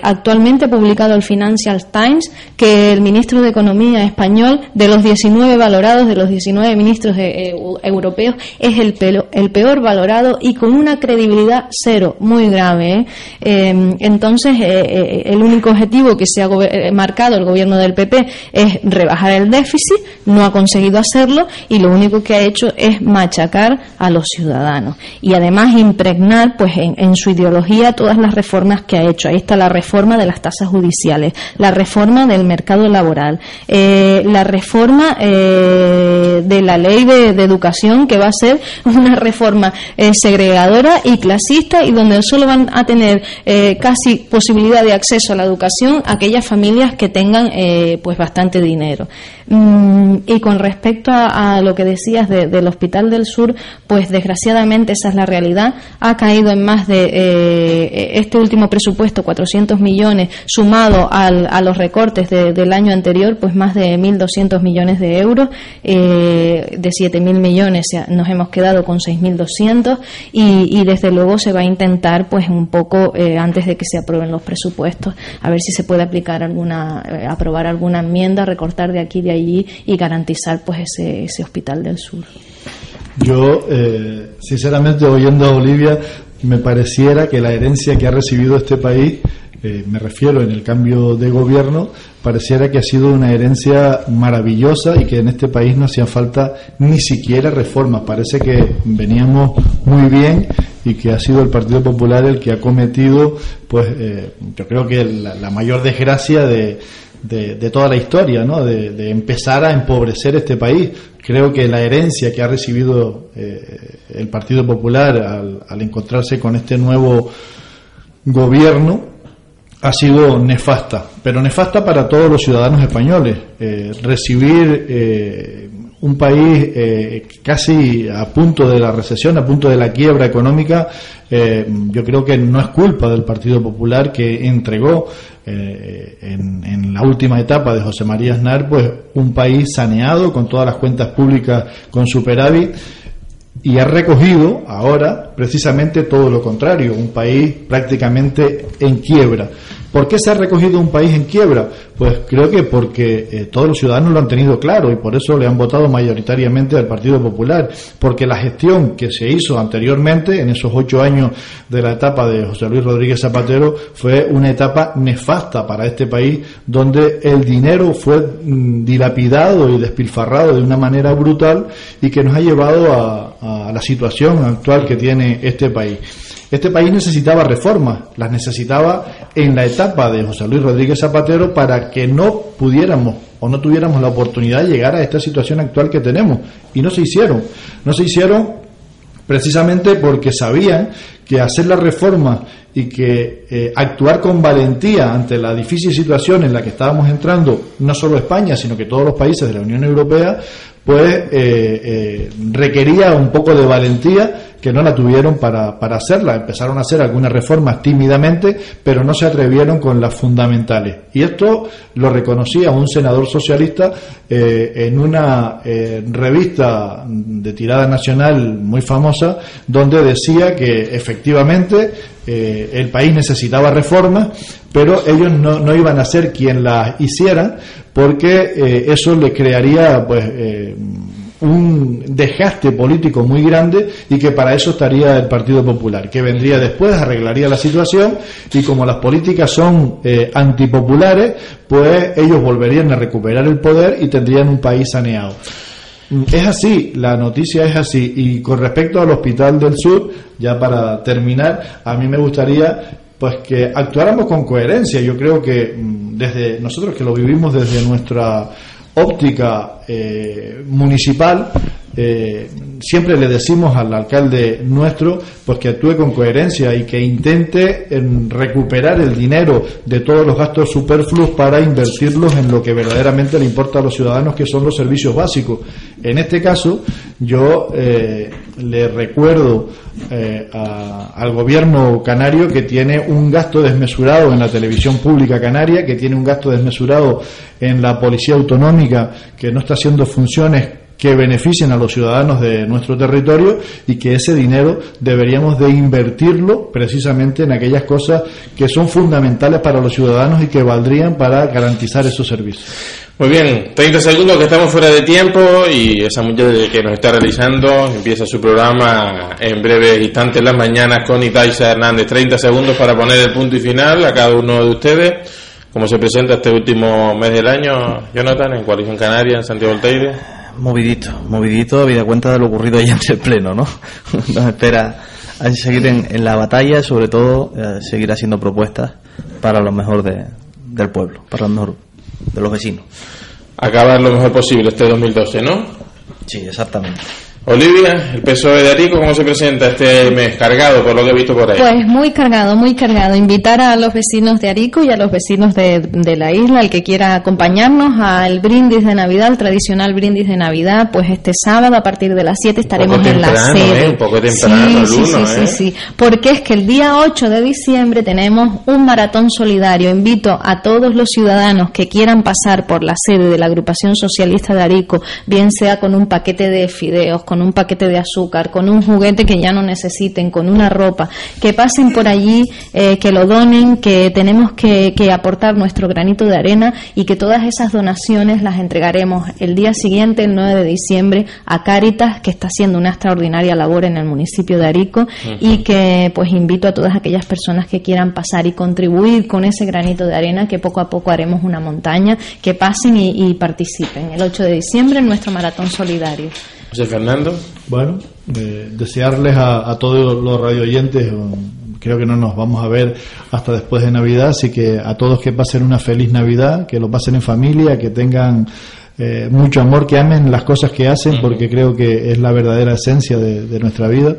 actualmente ha publicado el Financial Times que el ministro de Economía español, de los 19 valorados, de los 19 ministros eh, europeos, es el, el peor valorado y con una credibilidad cero, muy grave. entonces, el único objetivo que se ha marcado el gobierno del PP es rebajar el déficit, no ha conseguido hacerlo y lo único que ha hecho es machacar a los ciudadanos y además impregnar pues en, su ideología todas las reformas que ha hecho. Ahí está la reforma de las tasas judiciales, la reforma del mercado laboral, eh, la reforma eh, de la ley de, educación que va a ser una reforma eh, segregadora y clasista y donde solo van a tener casi posibilidad de acceso a la educación aquellas familias que tengan pues bastante dinero. Mm, y con respecto a, lo que decías del Hospital del Sur, pues desgraciadamente esa es la realidad. Ha caído en más de eh, este último presupuesto, 400 millones, sumado a los recortes del año anterior, pues más de 1.200 millones de euros. Eh, de 7.000 millones nos hemos quedado con 6.200 y, y desde luego se va a intentar, pues un poco eh, antes de que se aprueben los presupuestos, a ver si se puede aplicar alguna, aprobar alguna enmienda, recortar de aquí y de allí y garantizar pues ese, ese hospital del sur. Yo, eh, sinceramente, oyendo a Olivia, me pareciera que la herencia que ha recibido este país, eh, me refiero en el cambio de gobierno, pareciera que ha sido una herencia maravillosa y que en este país no hacían falta ni siquiera reformas. Parece que veníamos muy bien y que ha sido el Partido Popular el que ha cometido, pues, eh, yo creo que la mayor desgracia de de, toda la historia, ¿no? De, empezar a empobrecer este país. Creo que la herencia que ha recibido eh, el Partido Popular al, encontrarse con este nuevo gobierno ha sido nefasta, pero nefasta para todos los ciudadanos españoles. Eh, recibir eh, un país eh, casi a punto de la recesión, a punto de la quiebra económica, eh, yo creo que no es culpa del Partido Popular que entregó eh, en, la última etapa de José María Aznar, pues un país saneado con todas las cuentas públicas con superávit y ha recogido ahora precisamente todo lo contrario, un país prácticamente en quiebra. ¿Por qué se ha recogido un país en quiebra? Pues creo que porque eh, todos los ciudadanos lo han tenido claro y por eso le han votado mayoritariamente al Partido Popular, porque la gestión que se hizo anteriormente, en esos ocho años de la etapa de José Luis Rodríguez Zapatero, fue una etapa nefasta para este país, donde el dinero fue mm, dilapidado y despilfarrado de una manera brutal y que nos ha llevado a la situación actual que tiene este país. Este país necesitaba reformas, las necesitaba en la etapa de José Luis Rodríguez Zapatero para que no pudiéramos o no tuviéramos la oportunidad de llegar a esta situación actual que tenemos. Y no se hicieron. No se hicieron precisamente porque sabían que hacer la reforma y que eh, actuar con valentía ante la difícil situación en la que estábamos entrando, no solo España, sino que todos los países de la Unión Europea, pues eh, eh, requería un poco de valentía que no la tuvieron para, para hacerla. Empezaron a hacer algunas reformas tímidamente, pero no se atrevieron con las fundamentales. Y esto lo reconocía un senador socialista eh, en una revista de tirada nacional muy famosa, donde decía que efectivamente el país necesitaba reformas, pero ellos no, no, iban a ser quien las hicieran porque eh, eso le crearía pues eh, un desgaste político muy grande y que para eso estaría el Partido Popular, que vendría después, arreglaría la situación y como las políticas son eh, antipopulares, pues ellos volverían a recuperar el poder y tendrían un país saneado. Es así, la noticia es así. Y con respecto al Hospital del Sur, ya para terminar, a mí me gustaría pues que actuáramos con coherencia. Yo creo que mm, desde nosotros que lo vivimos desde nuestra óptica eh, municipal, eh, siempre le decimos al alcalde nuestro pues que actúe con coherencia y que intente en recuperar el dinero de todos los gastos superfluos para invertirlos en lo que verdaderamente le importa a los ciudadanos que son los servicios básicos. En este caso, yo eh, le recuerdo eh, al gobierno canario que tiene un gasto desmesurado en la televisión pública canaria, que tiene un gasto desmesurado en la policía autonómica, que no está haciendo funciones que beneficien a los ciudadanos de nuestro territorio y que ese dinero deberíamos de invertirlo precisamente en aquellas cosas que son fundamentales para los ciudadanos y que valdrían para garantizar esos servicios. Muy bien, 30 segundos que estamos fuera de tiempo y esa mujer que nos está realizando empieza su programa en breves instantes las mañanas con Itaisa Hernández. 30 segundos para poner el punto y final a cada uno de ustedes. ¿Cómo se presenta este último mes del año, Jonathan, en Coalición Canaria, en Santiago del Teide? Movidito, movidito, habida cuenta de lo ocurrido ya en el pleno, ¿no? Nos espera a seguir en, la batalla, sobre todo eh, seguir haciendo propuestas para lo mejor de, del pueblo, para lo mejor de los vecinos. Acabar lo mejor posible este 2012, ¿no? Sí, exactamente. Olivia, el PSOE de Arico, ¿cómo se presenta este mes? Cargado, por lo que he visto por ahí. Pues muy cargado, muy cargado. Invitar a los vecinos de Arico y a los vecinos de, de la isla, el que quiera acompañarnos al brindis de Navidad, el tradicional brindis de Navidad, pues este sábado a partir de las 7 estaremos en la sede. ¿eh? Un poco temprano, sí, sí, sí, ¿eh? sí, porque es que el día 8 de diciembre tenemos un maratón solidario. Invito a todos los ciudadanos que quieran pasar por la sede de la agrupación socialista de Arico, bien sea con un paquete de fideos, con un paquete de azúcar, con un juguete que ya no necesiten, con una ropa, que pasen por allí, eh, que lo donen, que tenemos que, aportar nuestro granito de arena y que todas esas donaciones las entregaremos el día siguiente, el 9 de diciembre, a Cáritas, que está haciendo una extraordinaria labor en el municipio de Arico y que pues invito a todas aquellas personas que quieran pasar y contribuir con ese granito de arena, que poco a poco haremos una montaña, que pasen y, y participen el 8 de diciembre en nuestro maratón solidario. José Fernando. Bueno, eh, desearles a, todos los radio oyentes, creo que no nos vamos a ver hasta después de Navidad, así que a todos que pasen una feliz Navidad, que lo pasen en familia, que tengan eh, mucho amor, que amen las cosas que hacen, porque creo que es la verdadera esencia de nuestra vida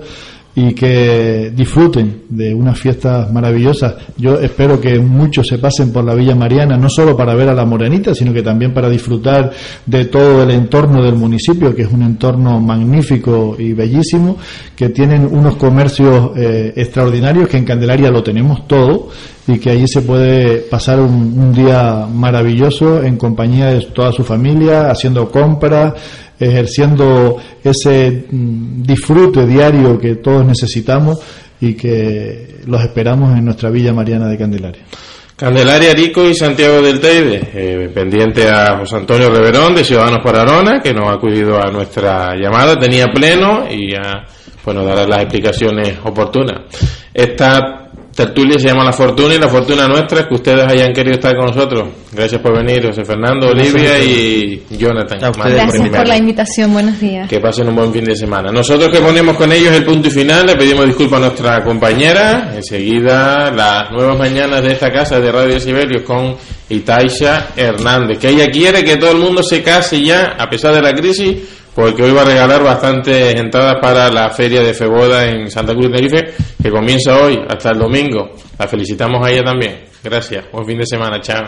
y que disfruten de unas fiestas maravillosas. Yo espero que muchos se pasen por la Villa Mariana, no solo para ver a la Morenita, sino que también para disfrutar de todo el entorno del municipio, que es un entorno magnífico y bellísimo, que tienen unos comercios eh, extraordinarios, que en Candelaria lo tenemos todo, y que allí se puede pasar un, un día maravilloso en compañía de toda su familia, haciendo compras, ejerciendo ese mm, disfrute diario que todos necesitamos y que los esperamos en nuestra Villa Mariana de Candelaria. Candelaria, Rico y Santiago del Teide, eh, pendiente a José Antonio Reverón de Ciudadanos para Arona, que nos ha acudido a nuestra llamada, tenía pleno y ya pues nos dará las explicaciones oportunas. Esta tertulia se llama La Fortuna y la fortuna nuestra es que ustedes hayan querido estar con nosotros. Gracias por venir, José Fernando, Olivia y Jonathan. Gracias por la invitación, buenos días. Que pasen un buen fin de semana. Nosotros que ponemos con ellos el punto y final, le pedimos disculpas a nuestra compañera. Enseguida, las nuevas mañanas de esta casa de Radio Sibelius con Itaisha Hernández, que ella quiere que todo el mundo se case ya, a pesar de la crisis porque hoy va a regalar bastantes entradas para la feria de Feboda en Santa Cruz de Tenerife, que comienza hoy hasta el domingo. La felicitamos a ella también. Gracias. Buen fin de semana. Chao.